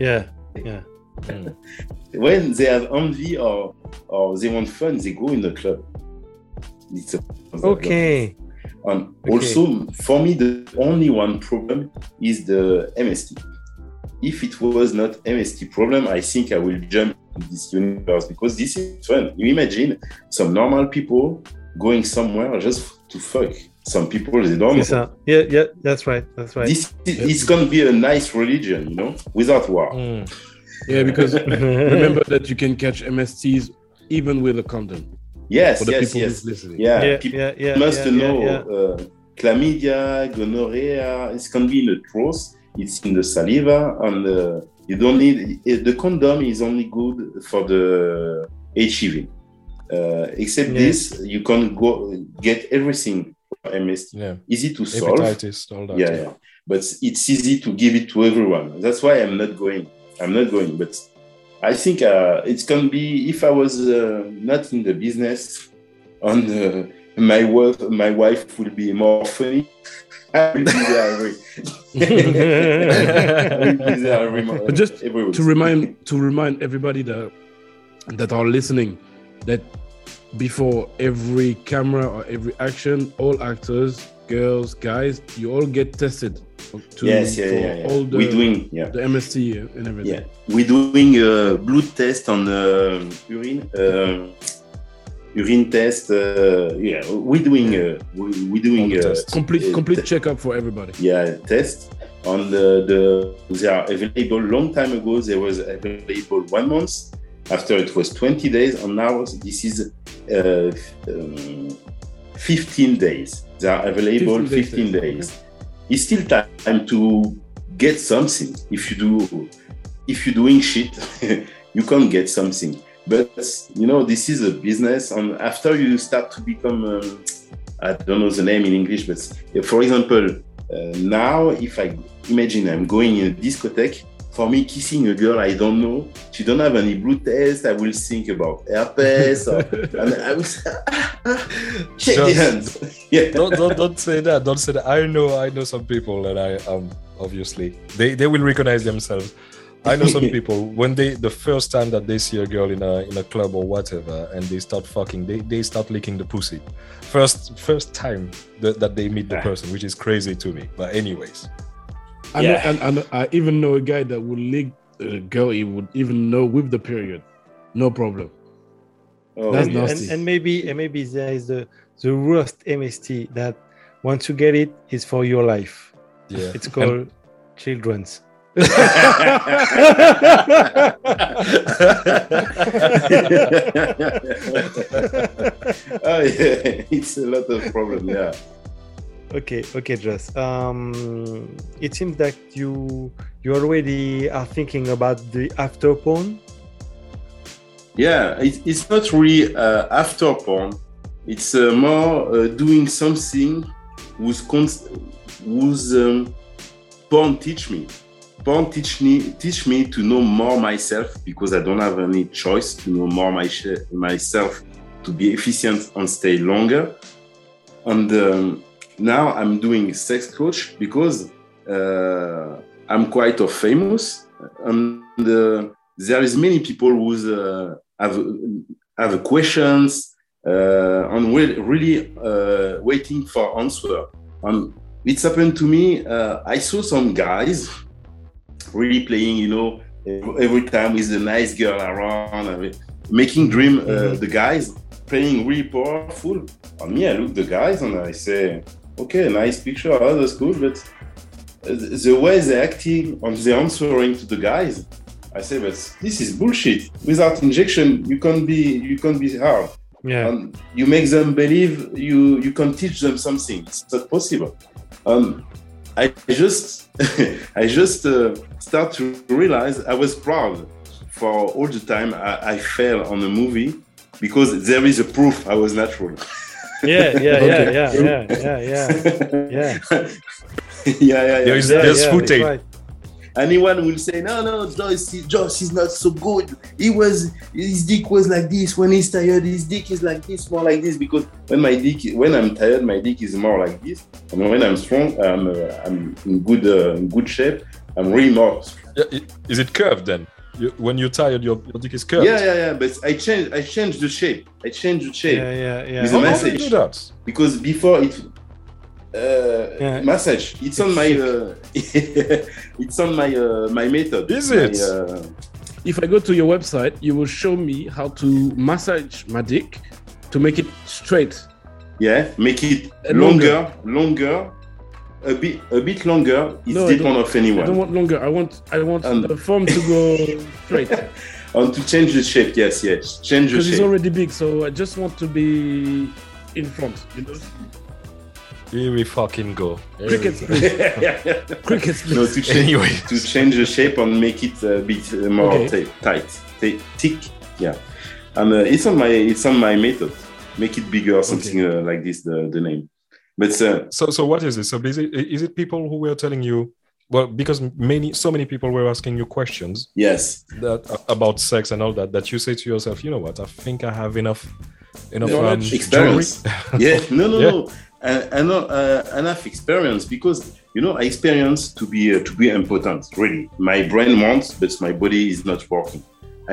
Yeah. Yeah. when they have envy or or they want fun they go in the club it's a, Okay. And Okay. also, for me, the only one problem is the MST. If it was not MST problem, I think I will jump in this universe because this is fun. You imagine some normal people going somewhere just to fuck. Some people they don't. Yeah, yeah, that's right. That's right. This is, it's gonna be a nice religion, you know, without war. Mm. Yeah, because remember that you can catch MSTs even with a condom. Yes, For the yes, people yes. who's listening. Yeah, yeah, people yeah, yeah, must yeah, know yeah, yeah. Uh, chlamydia, gonorrhea. It can be in the throat. It's in the saliva, and uh, you don't need eh, the condom is only good for the HIV. Uh, except Yeah. this, you can go get everything. MST Yeah. easy to solve. Hepatitis, all that. yeah, yeah. But it's easy to give it to everyone. That's why I'm not going. I'm not going. But I think uh, it's gonna be if I was uh, not in the business, on uh, my wife, my wife will be more funny. I will be there every. Be there every. But just every to remind to remind everybody that that are listening that before every camera or every action, all actors, girls, guys, you all get tested. To, yes, yeah, for yeah, yeah. all the We're doing, yeah. the MST and everything. Yeah, we're doing a blood test on uh, urine, um urine test. Uh, yeah, we're doing, uh, we, we're doing uh. Complete uh, complete checkup for everybody. yeah test on the, the they are available. Long time ago, there was available one month. After it was 20 days, and now this is uh, um, 15 days. They are available 15 15 days, days. It's still time to get something. If you do, if you're doing shit, you can't get something. But you know, this is a business, and after you start to become, um, I don't know the name in English, but uh, for example, uh, now if I imagine I'm going in a discotheque, for me kissing a girl I don't know, she don't have any blue test, I will think about herpes, or, and I will say, ah, ah, shake Just- hands. yeah. don't, don't don't say that. Don't say that. I know I know some people and I um obviously they they will recognize themselves. I know some people when they the first time that they see a girl in a in a club or whatever and they start fucking they, they start licking the pussy. First first time that, that they meet the person, which is crazy to me. But anyways. I know, Yeah. and, and I even know a guy that would lick a girl he would even know with the period. No problem. Oh, That's and, yeah. nasty. and, and maybe and maybe there is the the worst MST that once you get it is for your life. Yeah. It's called children's. oh yeah, it's a lot of problem. Yeah. Okay, okay, Jess. Um, it seems that you you already are thinking about the after porn. Yeah, it, it's not really uh, after porn. It's uh, more uh, doing something whose cons- whose um, porn teach me. Porn teach me teach me to know more myself because I don't have any choice to know more my myself to be efficient and stay longer. And um, now I'm doing sex coach because uh, I'm quite of famous and uh, there is many people who uh, have have questions uh, and will really uh, waiting for answer. And it's happened to me. Uh, I saw some guys really playing, you know, every time with a nice girl around, making dream uh, the guys playing really powerful. On me, I look the guys and I say, okay, nice picture, oh, that's good, but uh, the way they're acting and they're answering to the guys, I say, but this is bullshit. Without injection, you can't be you can't be hard. Yeah. And you make them believe you you can teach them something. It's not possible. Um, I just I just uh, start to realize I was proud for all the time I, I failed on a movie because there is a proof I was natural. yeah, yeah, Okay. yeah, yeah, yeah, yeah, yeah. yeah, yeah, yeah. There is- Yeah, there's yeah, footage. right. Anyone will say, no, no, Josh, Josh is not so good. He was, his dick was like this. When he's tired, his dick is like this, more like this. Because when my dick, when I'm tired, my dick is more like this. And when I'm strong, I'm, uh, I'm in good, uh, in good shape. I'm really more. Yeah, Is it curved then? You, when you're tired, your, your dick is curved. Yeah, yeah, yeah. But I changed, I changed the shape. I changed the shape Yeah, yeah, yeah. With How, a how do you message. do that? because before it. Uh, Yeah. massage. It's on my. Uh, it's on my uh, my method. Is My, it? uh, If I go to your website, you will show me how to massage my dick to make it straight Yeah, make it And longer, longer, a bit, a bit longer. It No, I depends of I don't anyone. want longer. I want I want And- the form to go straight And to change the shape, yes, yes, change the because it's shape. already big. So I just want to be in front. You know, Here we fucking go. cricket, cricket. no, to change, Anyway. to change the shape and make it a bit uh, more Okay. ti- tight, ti- thick. Yeah, and uh, it's on my it's on my method. Make it bigger, something uh, like this. The the name, but uh, So, so what is it? So, basically, is it people who were telling you? Well, because many, so many people were asking you questions yes, that about sex and all that. That you say to yourself, you know what? I think I have enough, enough um, experience. jewelry." yeah, no, no, Yeah. no. I, I know uh, enough experience because you know I experience to be uh, to be important. Really, my brain wants, but my body is not working.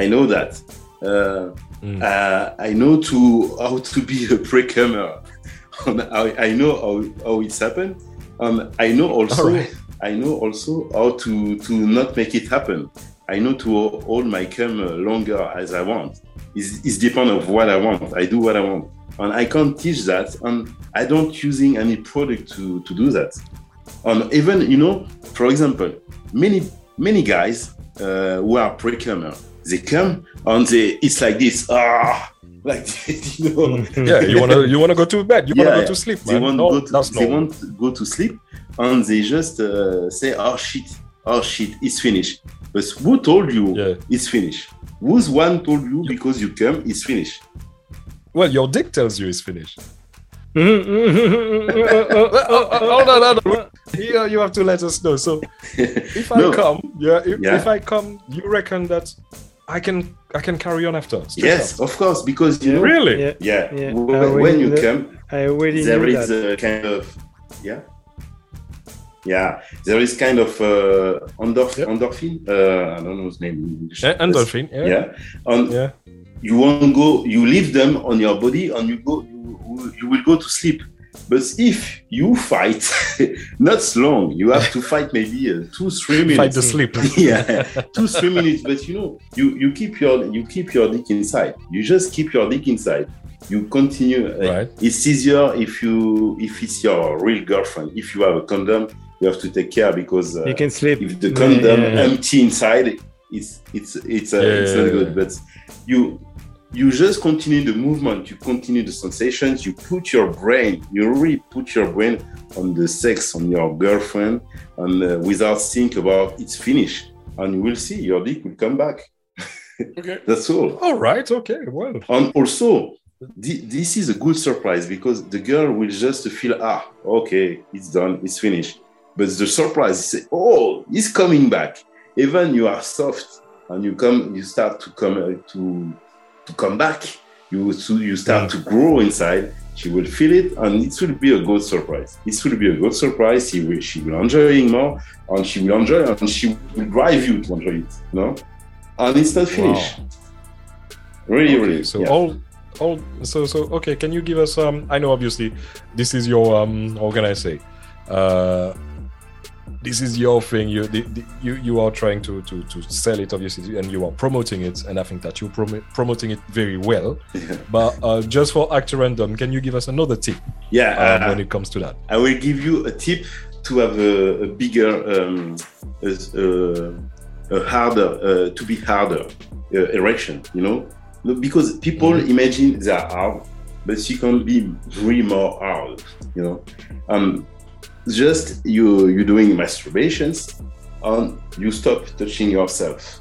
I know that. Uh, Mm. uh, I know to how to be a pre-comer. And I, I know how, how it's happened. Um, I know also Alright. I know also how to to not make it happen. I know to hold my cum uh, longer as I want. It's, it's depend of what I want. I do what I want, and I can't teach that. And I don't using any product to to do that. And even you know, for example, many many guys uh, who are pre-comer, they come and they it's like this ah like you know. yeah, you wanna, you wanna go to bed. You wanna go to sleep, they man. want no, go to, they normal. to go to sleep and they just uh, say oh shit oh shit it's finished but who told you Yeah. it's finished whose one told you because you come it's finished Well, your dick tells you it's finished. hold on, hold on. You have to let us know. So, if I No. come, yeah, if, Yeah. if I come, you reckon that I can, I can carry on after? straight yes up? of course because you know Really? Yeah, yeah, Yeah, when, I when you know- come I already there knew is that. a kind of yeah yeah there is kind of uh, endorph- Yep. endorphin uh, I don't know his name in English. Eh, endorphin. Yeah. yeah and Yeah. you won't go you leave them on your body and you go you, you will go to sleep but if you fight not long you have to fight maybe uh, two three minutes Fight the sleep. yeah two three minutes. But you know you you keep your you keep your dick inside. You just keep your dick inside. You continue. Uh, Right. it's easier if you if it's your real girlfriend. If you have a condom you have to take care because uh, You can sleep. if the condom Yeah, empty inside it's it's it's uh, Yeah, it's not good. but you you just continue the movement you continue the sensations you put your brain you really put your brain on the sex on your girlfriend and uh, without think about it's finished and you will see your dick will come back Okay. that's all All right. Okay. Well. and also thi- this is a good surprise because the girl will just feel ah okay it's done it's finished but the surprise is oh he's coming back even you are soft and you come you start to come uh, to to come back you so you start to grow inside she will feel it and it will be a good surprise it will be a good surprise she will she will enjoy it more and she will enjoy it and she will drive you to enjoy it You no and it's not finished really Okay, really So yeah. all, all. So so okay. Can you give us um? I know obviously this is your um. How can I say? Uh, this is your thing. You the, the, you you are trying to to to sell it obviously, and you are promoting it, and I think that you're promo- promoting it very well. But uh, just for actor random, can you give us another tip yeah uh, uh, when it comes to that? I will give you a tip to have a, a bigger, um, a, a, harder, uh, to be harder uh, erection. You know, because people imagine they are hard, but you can be really more hard. You know, um, just you you doing masturbations, and you stop touching yourself,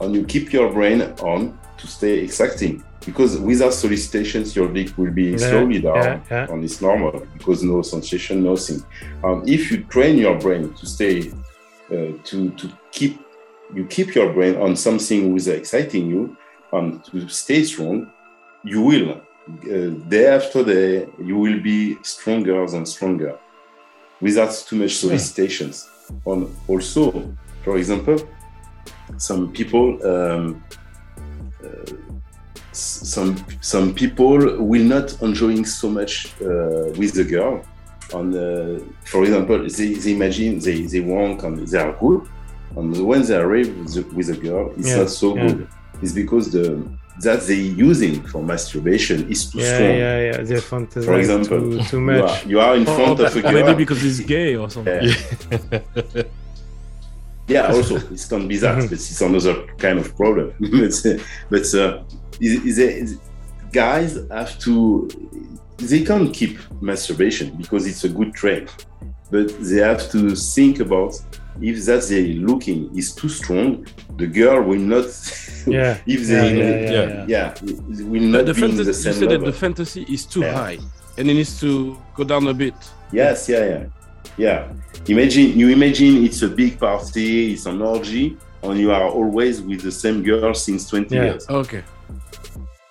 and you keep your brain on to stay exacting. Because without solicitations, your dick will be slowly down yeah, yeah. and it's normal because no sensation, nothing. Um, if you train your brain to stay, uh, to to keep, you keep your brain on something is exciting you, and to stay strong, you will. Uh, day after day, you will be stronger and stronger, without too much solicitations. And also, for example, some people. Um, uh, some some people will not enjoying so much uh, with the girl. And uh, for example, they, they imagine they, they want and they are good, and when they arrive with the, with a girl, it's Yeah, not so yeah. good. It's because the that they're using for masturbation is too Yeah, strong. yeah, yeah. They fantasize For example, too, too You much. are, you are in Or- front or of a maybe because he's gay or something. Yeah. Yeah, also it can be that, but it's another kind of problem. but uh, but uh, is, is it- is- guys have to they can't keep masturbation because it's a good trait, but they have to think about if that they looking is too strong, the girl will not. Yeah. if they yeah, yeah. yeah, yeah. yeah, will The, not the be in fantasy, the you same said that the fantasy is too Yeah. high and it needs to go down a bit. Yes, yeah, yeah, yeah. Imagine you imagine it's a big party, it's an orgy, and you are always with the same girl since twenty Yeah. years. Okay.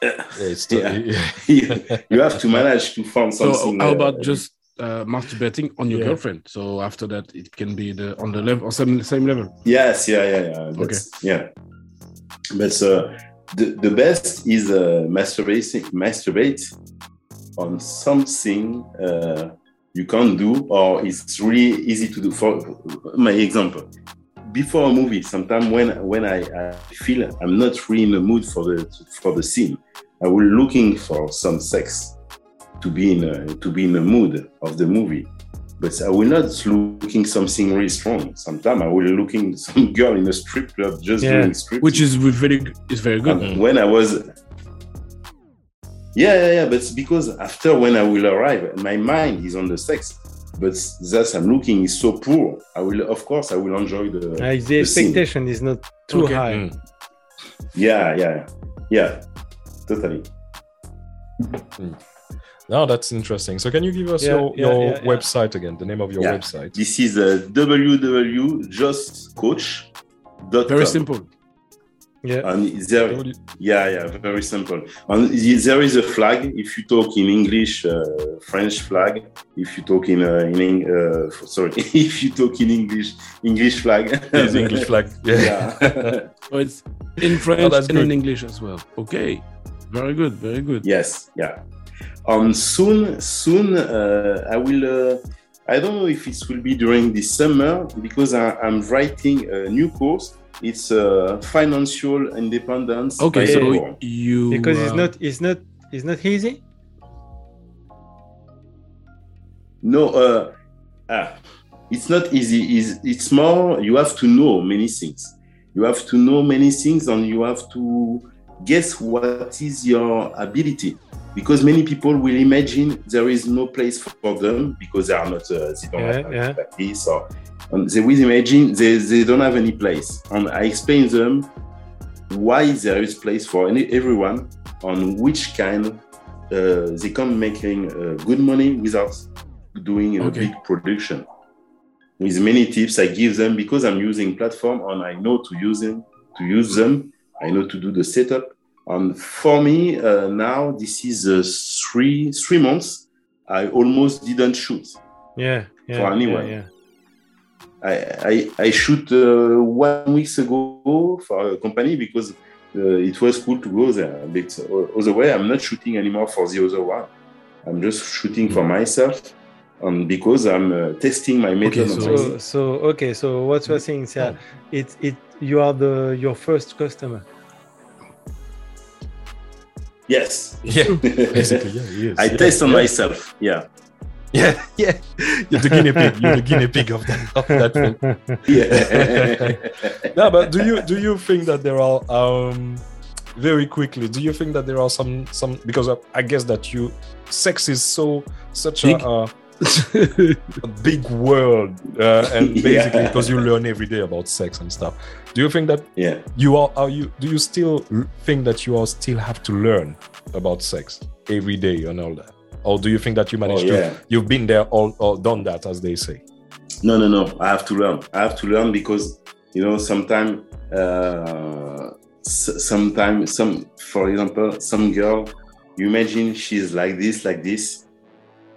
Yeah, it's Yeah. yeah. you you have to manage to find something. So something. how uh, about just uh, masturbating on your Yeah. girlfriend? So after that, it can be the on the level or same same level. Yes, yeah, yeah, yeah. That's, Yeah, but uh, the the best is uh, masturbating, masturbate on something uh, you can't do, or it's really easy to do. For my example, before a movie, sometimes when when I, I feel I'm not really in the mood for the for the scene, I will looking for some sex to be in a, to be in the mood of the movie but I will not looking something really strong. Sometimes I will looking some girl in a strip club just Yeah. doing strip. Which is very is very good. And when I was, yeah, yeah, yeah. But it's because after when I will arrive, my mind is on the sex. But that I'm looking is so poor. I will, of course, I will enjoy the. Uh, the the scene. expectation is not too Okay. high. Mm. Yeah, yeah, yeah. Totally. No, that's interesting. So can you give us Yeah, your, yeah, your yeah, yeah. website again? The name of your Yeah. website. This is uh, www.justcoach.com. Very simple. Yeah. And there, Yeah, yeah, very simple. And there is a flag. If you talk in English, uh, French flag. If you talk in uh, in uh, sorry, if you talk in English, English flag. Yes, English flag. Yeah. Yeah. So it's in French that's and in. English as well. Okay. Very good. Very good. yes. Yeah. Um. Soon, soon, uh, I will. Uh, I don't know if it will be during this summer because I, I'm writing a new course. It's uh, financial independence. Okay. So Labour. you Because it's uh, not it's not it's not easy. No, uh, ah, it's not easy. It's, it's more, you have to know many things. You have to know many things and you have to guess what is your ability. Because many people will imagine there is no place for them because they are not, uh, they don't Yeah, have yeah. like or they will imagine they, they don't have any place. And I explain them why there is place for any, everyone on which kind uh, they can making uh, good money without doing a Okay. big production. With many tips I give them because I'm using platform and I know to use them. To use them, I know to do the setup. And for me uh, now, this is uh, three three months. I almost didn't shoot. Yeah. Yeah. For anyone. Yeah, yeah. I I, I shoot uh, one weeks ago for a company because uh, it was cool to go there. But uh, other way, I'm not shooting anymore for the other one. I'm just shooting for myself, and because I'm uh, testing my method. Okay, so- So, okay. So what you are saying yeah, it it you are the your first customer. yes, Yeah. Basically, yeah, he is. I yeah. test on yeah. myself. Yeah, Yeah, yeah. You're the guinea pig. You're the guinea pig of that, of that thing. yeah. no, but do you do you think that there are um very quickly? Do you think that there are some some because I, I guess that you sex is so such Big. a, a, a big world uh, and basically Yeah. because you learn every day about sex and stuff. Do you think that yeah. you are are you do you still think that you are still have to learn about sex every day and all that? Or do you think that you managed Oh, yeah. to you've been there all, all done that as they say? No, no, no. I have to learn. I have to learn because you know sometimes, uh, sometimes some, for example, some girl, you imagine she's like this, like this.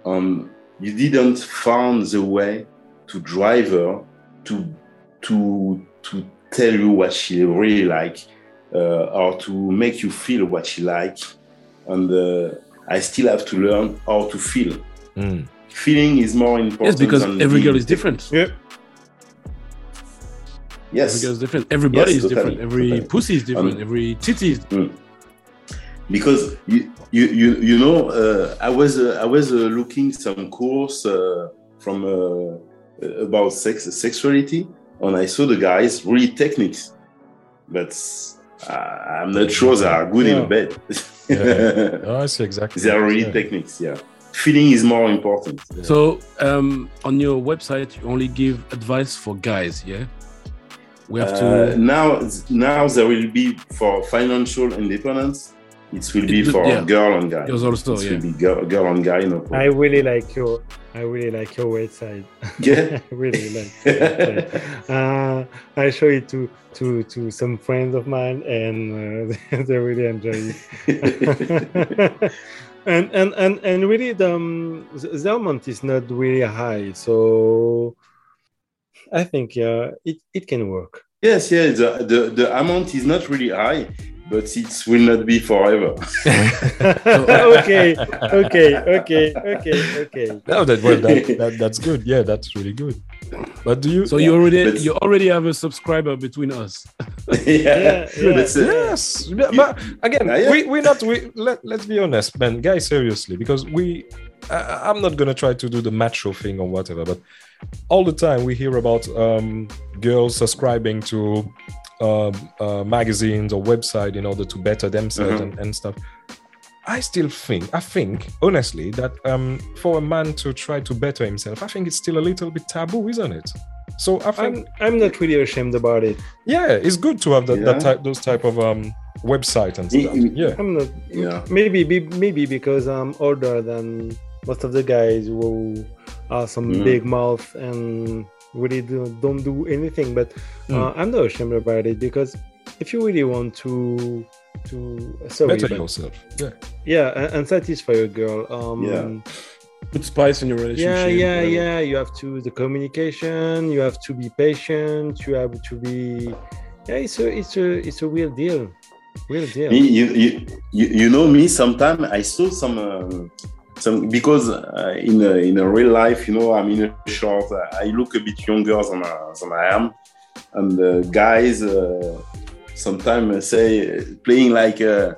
Um, you didn't find the way to drive her to to to tell you what she really like, uh, or to make you feel what she like, and uh, I still have to learn how to feel. Mm. Feeling is more important. yes, because than every girl is different. Yeah. Yes. Every girl is different. Everybody Yes, is totally, different. Every totally. pussy is different. Um, Every titty is because you you you, you know uh, I was uh, I was uh, looking some course uh, from uh, about sex sexuality and I saw the guys really techniques, but uh, I'm not sure they are good Yeah. in bed. Yeah. Oh, I see exactly. they are really Yeah. techniques. Yeah, feeling is more important. So um, on your website, you only give advice for guys. Yeah, we have Uh, to. now now there will be for financial independence. It will be for yeah. girl and guy. Yours also, it yeah. will be girl, girl and guy. No problem. I really like your I really like your website. Yeah. I really like. uh, I show it to to to some friends of mine, and uh, they really enjoy it. and and and and really, the um, the the amount is not really high, so I think yeah, it it can work. yes, yeah. The, the the amount is not really high, but it will not be forever. okay, okay, okay, okay, okay. No, that, well, that, that that's good. Yeah, that's really good. But do you? So you already But- you already have a subscriber between us. Yeah, yeah. But, uh, yes, Yeah, but again, Yeah, yeah. we we not we let let's be honest, man, guys, seriously, because we, I, I'm not gonna try to do the macho thing or whatever, but all the time we hear about um, girls subscribing to um, uh, magazines or website in order to better themselves Mhm. and, and stuff. I still think, I think, honestly, that um, for a man to try to better himself, I think it's still a little bit taboo, isn't it? So I think I'm I'm not really ashamed about it. yeah, it's good to have that, that type, those type of um website and Y- stuff. Yeah, I'm not. Yeah. Maybe maybe because I'm older than most of the guys who are some Mm. big mouth and really do, don't do anything. But uh, I'm not ashamed about it because if you really want to to sorry, better but- yourself. Yeah, yeah, and, and satisfy your girl. Um, Yeah. Put spice in your yeah relationship. yeah whatever. yeah you have to the communication you have to be patient you have to be yeah it's a it's a it's a real deal real deal Me, you, you, you, you know me. Sometimes I saw some um, because uh, in a, in a real life, you know, I'm in a short. uh, I look a bit younger than I, than I am, and uh, guys uh, sometimes say playing like. Uh,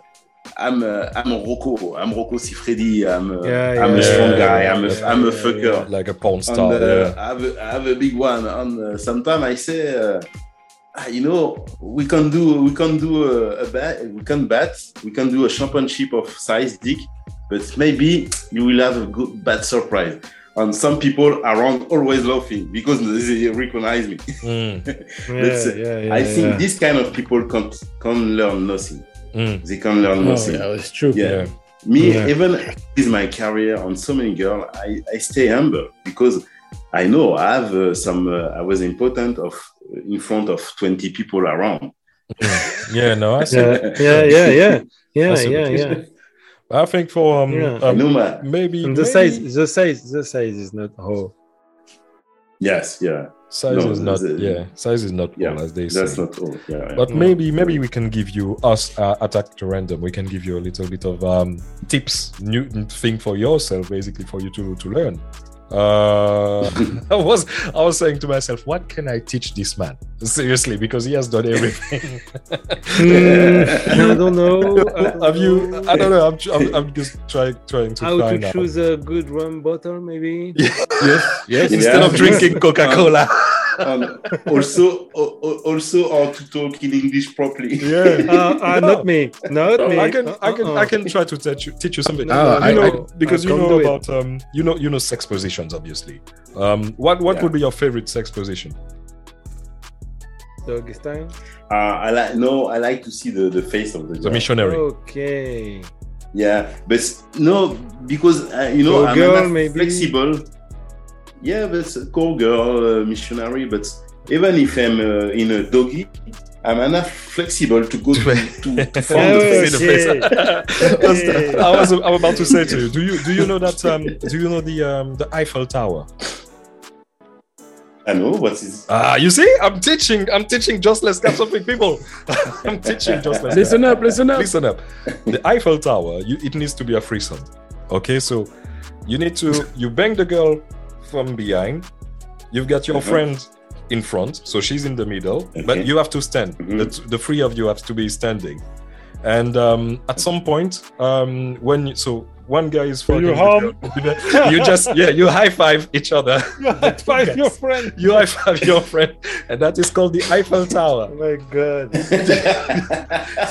I'm uh, I'm Rocco. I'm Rocco Siffredi. I'm uh, Yeah, I'm a strong yeah, guy. yeah, I'm a yeah, am a yeah, fucker. like a porn And, star. uh, yeah. I, have a, I have a big one, and uh, sometimes I say, uh, ah, you know, we can do we can do a, a bet, we can bet, we can do a championship of size dick, but maybe you will have a good bad surprise. And some people around always laughing because they recognize me. Mm, yeah, But, uh, yeah, yeah, I think yeah. this kind of people can can learn nothing. mm, They can learn Oh, nothing. yeah, it's true. Yeah. yeah. Me, Yeah. even with my career on so many girls, I, I stay humble because I know I have uh, some. Uh, I was important of in front of twenty people around. yeah, no, I see. yeah yeah yeah yeah yeah see yeah what you yeah I think for um, Yeah. I um, know my maybe and the maybe size the size the size is not whole. yes, yeah. size no, is not the- yeah size is not Yeah, all as they That's say. not all. Yeah, yeah. But Yeah. maybe maybe we can give you us uh, attack to random. We can give you a little bit of um, tips, new thing for yourself, basically for you to to learn. Uh, I was I was saying to myself, what can I teach this man? Seriously, because he has done everything. Hmm, I don't know Have you? I don't know. I'm, I'm, I'm just trying trying to how to find out. choose a good rum bottle maybe yes, yes. Yeah. Instead of drinking Coca Cola. And also, o- o- also how to talk in English properly. yeah. uh, uh, not me not me I can, I can, I Uh-uh. can try to teach you, teach you something. No, Ah, you I- know, I- because I you know do it. about, um, you know, you know, sex positions, obviously. Um, what, what Yeah. would be your favorite sex position? doggy style Uh, I like no, I like to see the, the face of the The missionary. okay Yeah, but no, because uh, you know Call I'm girl, enough maybe? flexible. Yeah, but call girl, uh, missionary. But even if I'm uh, in a doggy, I'm enough flexible to go to to, to find the Oh, face. See the face. I was I'm about to say to you. Do you do you know that? Um, do you know the um, the Eiffel Tower? I know what is. Ah, you see, I'm teaching. I'm teaching just less cap something people. I'm teaching just less. Listen up, listen up. Listen up. The Eiffel Tower, you, it needs to be a threesome. Okay, so you need to you bang the girl from behind. You've got your Mhm. friend in front, so she's in the middle, but you have to stand. Mhm. The, the three of you have to be standing. and um, at some point, um, when you, so one guy is fucking you home? you just yeah you high five each other. You high five your friend. You high five your friend, and that is called the Eiffel Tower. Oh my god.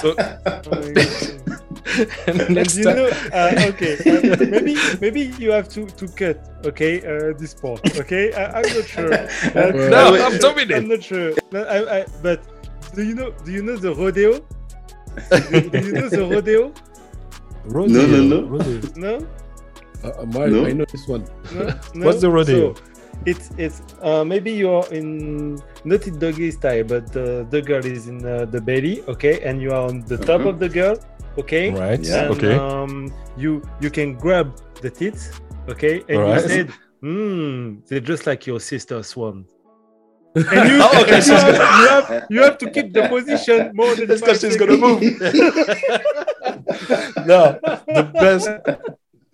So Oh my God. and And next you time, know, uh, okay, uh, maybe maybe you have to to cut, okay, uh, this part, okay. I, I'm not sure. Uh, No, I'm I'm not sure. I'm not sure. But, I, I, but do you know? Do you know the rodeo? do, do you know the rodeo? No, no, no. Rodeo. No, Uh, uh, my- No. I know this one. no. no? What's the rodeo? So, it's it's uh, maybe you're in not in doggy style, but the the girl is in uh, the belly, okay, and you are on the top Mhm. of the girl, okay. Right. Yeah. and, Okay. um, you you can grab the tits, okay, and Alright. you said, "Hmm, they're just like your sister swan." And you, Oh, okay, you, have, you have you have to keep the position more than That's five because she's gonna move. no, the best.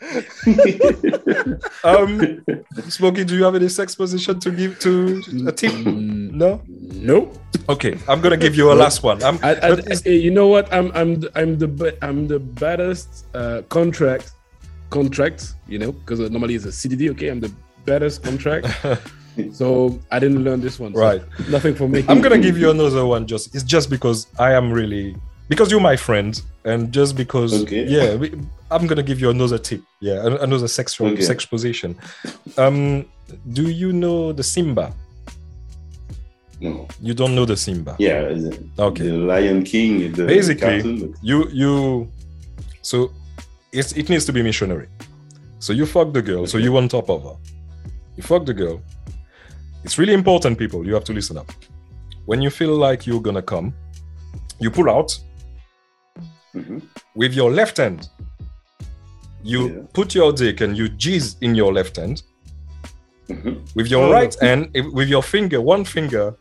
Um, Smokey, do you have any sex position to give to a team? Mm, No. Nope. Okay, I'm gonna give you a last one. I'm, I, I, but eh, you know what? I'm I'm the- I'm the I'm the baddest uh, contract contract. You know, because normally it's a CDD. Okay, I'm the baddest contract. so I didn't learn this one. so Right. Nothing for me. I'm gonna give you another one. Just it's just because I am really because you're my friend, and just because Okay. yeah, we, I'm gonna give you another tip. Yeah, another sexual Okay. sex position. Um, do you know the Simba? no. You don't know the Simba. Yeah. The, Okay. the Lion King. The Basically, cartoon, you you so it's it needs to be missionary so you fuck the girl so you on top of her you fuck the girl it's really important people you have to listen up when you feel like you're gonna come you pull out Mhm. with your left hand you Yeah. put your dick and you jizz in your left hand Mhm. with your Oh. right hand with your finger one finger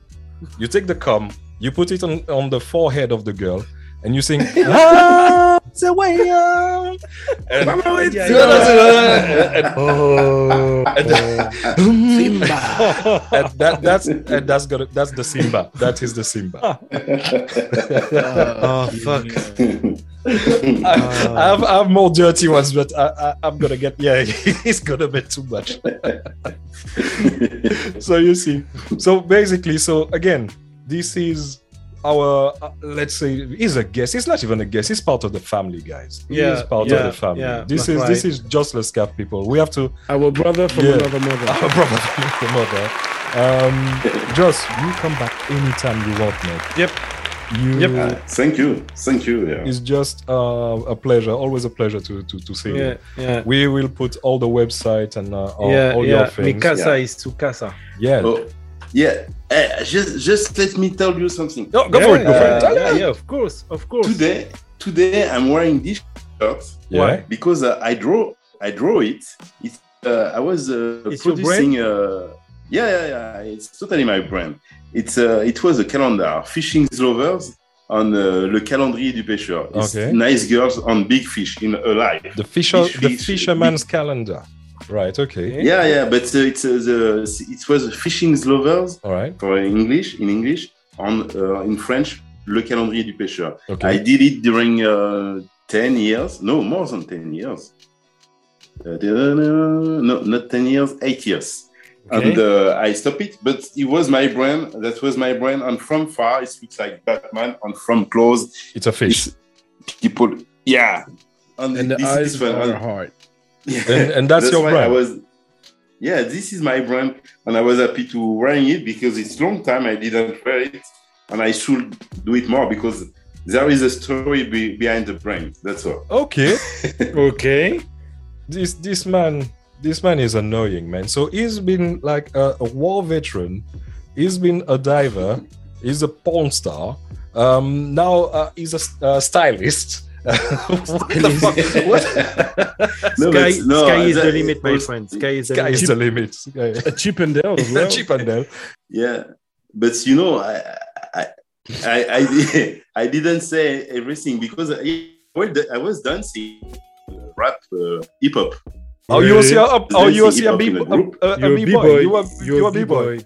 you take the cum you put it on, on the forehead of the girl and you sing ah, a way out." and, Yeah, and, Oh, and that that's and that's gonna that's the Simba. That is the Simba. oh fuck! I, I have, I have more dirty ones, but I, I, I'm gonna get yeah. It's gonna be too much. so you see, so basically, so again, this is our uh, let's say he's a guest. He's not even a guest. He's part of the family, guys. It Yeah, is part yeah, of the family. yeah, this that's is this is just let's cap people. We have to Our brother from Yeah. another mother. our brother from the mother. Um, Joss, you come back anytime you want, mate. Yep. You, Yep. Ah, thank you. Thank you. Yeah. It's just uh, a pleasure, always a pleasure to to, to see Yeah, you. yeah, We will put all the website and uh, all, yeah, all your yeah. things. Mikasa Yeah. is Tsukasa. Yeah. Oh, yeah. Eh, just, just let me tell you something. No, go yeah, for it. Go for yeah, it. Tell yeah, yeah, of course, of course. Today, today I'm wearing this shirt Yeah. because uh, I draw, I draw it. It's, uh, I was uh, It's your producing. Uh, yeah, yeah, yeah. It's totally my brand. It's, uh, it was a calendar, fishing lovers on uh, le calendrier du pêcheur. It's Okay. nice girls on big fish in alive. The fisher, Fish, the fish, fisherman's calendar. Right. Okay. Yeah, yeah, but uh, it's uh, the it was fishing lovers All right. for English in English on uh, in French le calendrier du pêcheur. Okay. I did it during uh, 10 years, no, more than 10 years. Uh, no, not 10 years, 8 years. Okay. And uh, I stopped it, but it was my brand. That was my brand. And from far, it looks like Batman. And from close, It's a fish. it's people, yeah. And, and the this eyes is different. are And- hard. Yeah. And- and that's your brand. I was, yeah, this is my brand, and I was happy to wearing it because it's long time I didn't wear it, and I should do it more because there is a story be, behind the brand. That's all. Okay. Okay. this this man this man is annoying man so he's been like a, a war veteran he's been a diver he's a porn star um now uh, he's a, uh, stylist what the fuck what No, sky, no, sky is the limit, my was- friend. Sky is the sky limit. is the limit Yeah. A chip and Dale as well. cheap and then Yeah, but you know, I, I, I, I, I didn't say everything because I, I was dancing uh, rap, uh, hip hop. oh you Really? see a oh you Dancing see b in a a, group. a, a You're a b-boy b-boy. you are you You're are b-boy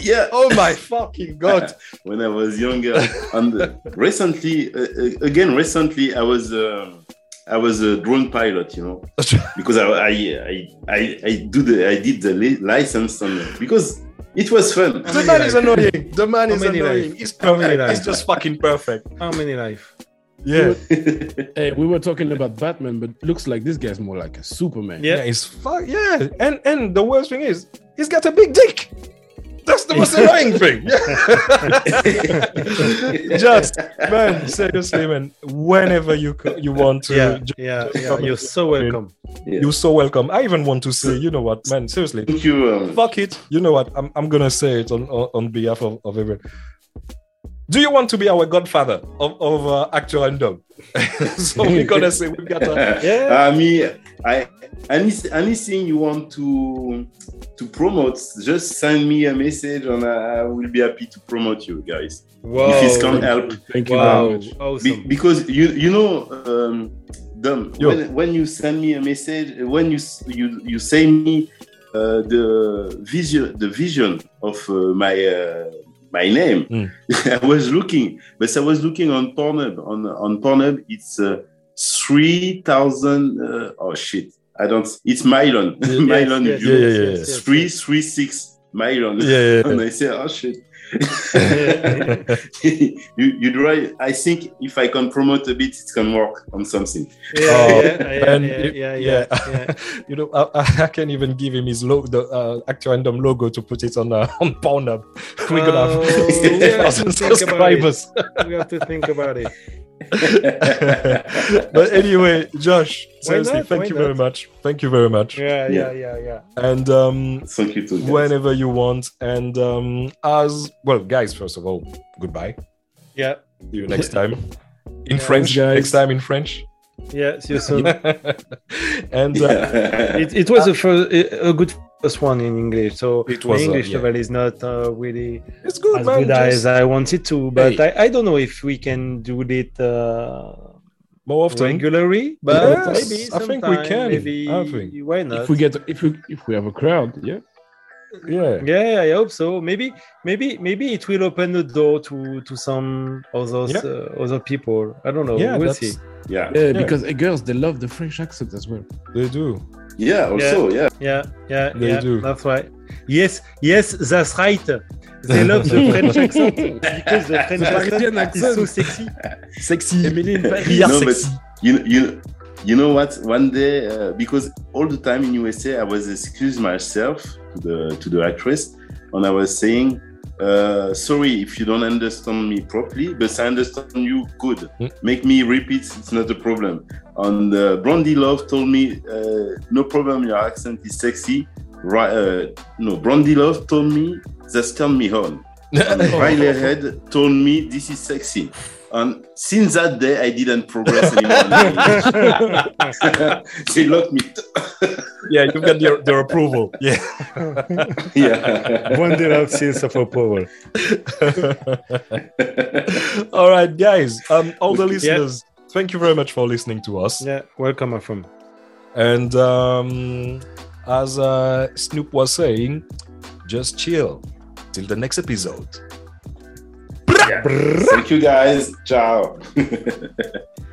Yeah. Oh my fucking god! when I was younger. and uh, recently, uh, uh, again, recently, I was uh, I was a drone pilot, you know, because I I I, I, I do the I did the li- license on because it was fun. the man is annoying. The man How is annoying. life? He's perfect. He's just fucking perfect. How many life? Yeah. Hey, we were talking about Batman, but looks like this guy's more like a Superman. Yeah. Yeah, he's fuck. Yeah, and and the worst thing is, he's got a big dick. That's the most annoying thing. Just man, seriously, man. Whenever you co- you want to, Yeah, ju- yeah, just yeah. You're so welcome. you're so welcome. I even want to say, you know what, man? Seriously, Thank you. Um, fuck it. You know what? I'm, I'm gonna say it on on, on behalf of, of everyone. Do you want to be our godfather of, of uh, actor and dog? so we're gonna say we've got a Yeah. I mean, I any, anything you want to to promote, just send me a message and I, I will be happy to promote you guys. Wow. If it can help. Thank you Wow. very much. Be- Awesome. because you you know um, Dom, Yo. when, when you send me a message when you s- you you say me uh, the vision the vision of uh, my uh, my name Mm. I was looking but I was looking on Pornhub on on Pornhub it's uh, 3000 uh, oh shit I don't it's Mylon Mylon yes, view. yeah, yeah, yeah, yes, yes. 336 Mylon Yeah, yeah, yeah. and I say oh shit you you try I think if I can promote a bit it can work on something Yeah, Oh, yeah, yeah, yeah, you- yeah, yeah, yeah. you know, I, I can even give him his logo, the uh, Actor Random logo to put it on uh, on Pornhub. We're gonna Oh, have we have to think about it. subscribers. We have to think about it. but anyway, Josh, Why seriously, not? thank Why you very much. Thank you very much. Yeah, yeah, Yeah. yeah, yeah. And um, thank you too guys. whenever you want. And um, as well, guys, first of all, goodbye. Yeah, See you next time in Yeah. French. Guys. Next time in French. yeah. See you soon. and uh, Yeah. it, it was a, first, a good first one in English. So It was, the uh, English yeah. level is not uh, really it's good, as man. good just as I wanted to, but Hey. I, I don't know if we can do it uh, more often. regularly. But Yes, maybe I think we can. Maybe I think. why not? If we get if we if we have a crowd, yeah. Yeah. yeah, I hope so. Maybe, maybe, maybe it will open the door to to some others, Yeah. uh, other people. I don't know. Yeah, we'll see. yeah Yeah, because uh, girls they love the French accent as well. They do. yeah also yeah Yeah, yeah, They yeah. do. That's right. Yes, yes, that's right. They love the French accent because the French Parisian accent is so sexy. Sexy. Emily in Paris. Riyad No, but- sexy. you you you know what one day uh, because all the time in usa i was excuse myself to the to the actress and i was saying uh, sorry if you don't understand me properly but i understand you good Hmm. make me repeat it's not a problem and uh, Brandi Love told me uh, no problem your accent is sexy right uh, no Brandi Love told me that's turn me on and Riley Head told me this is sexy. And since that day, I didn't progress anymore. in they locked me. Yeah, you got their, their approval. Yeah. yeah. One day of seals of approval. All right, guys. Um, all the listeners, thank you very much for listening to us. Yeah, welcome, my friend. And um, as uh, Snoop was saying, just chill till the next episode. Thank you guys. Ciao.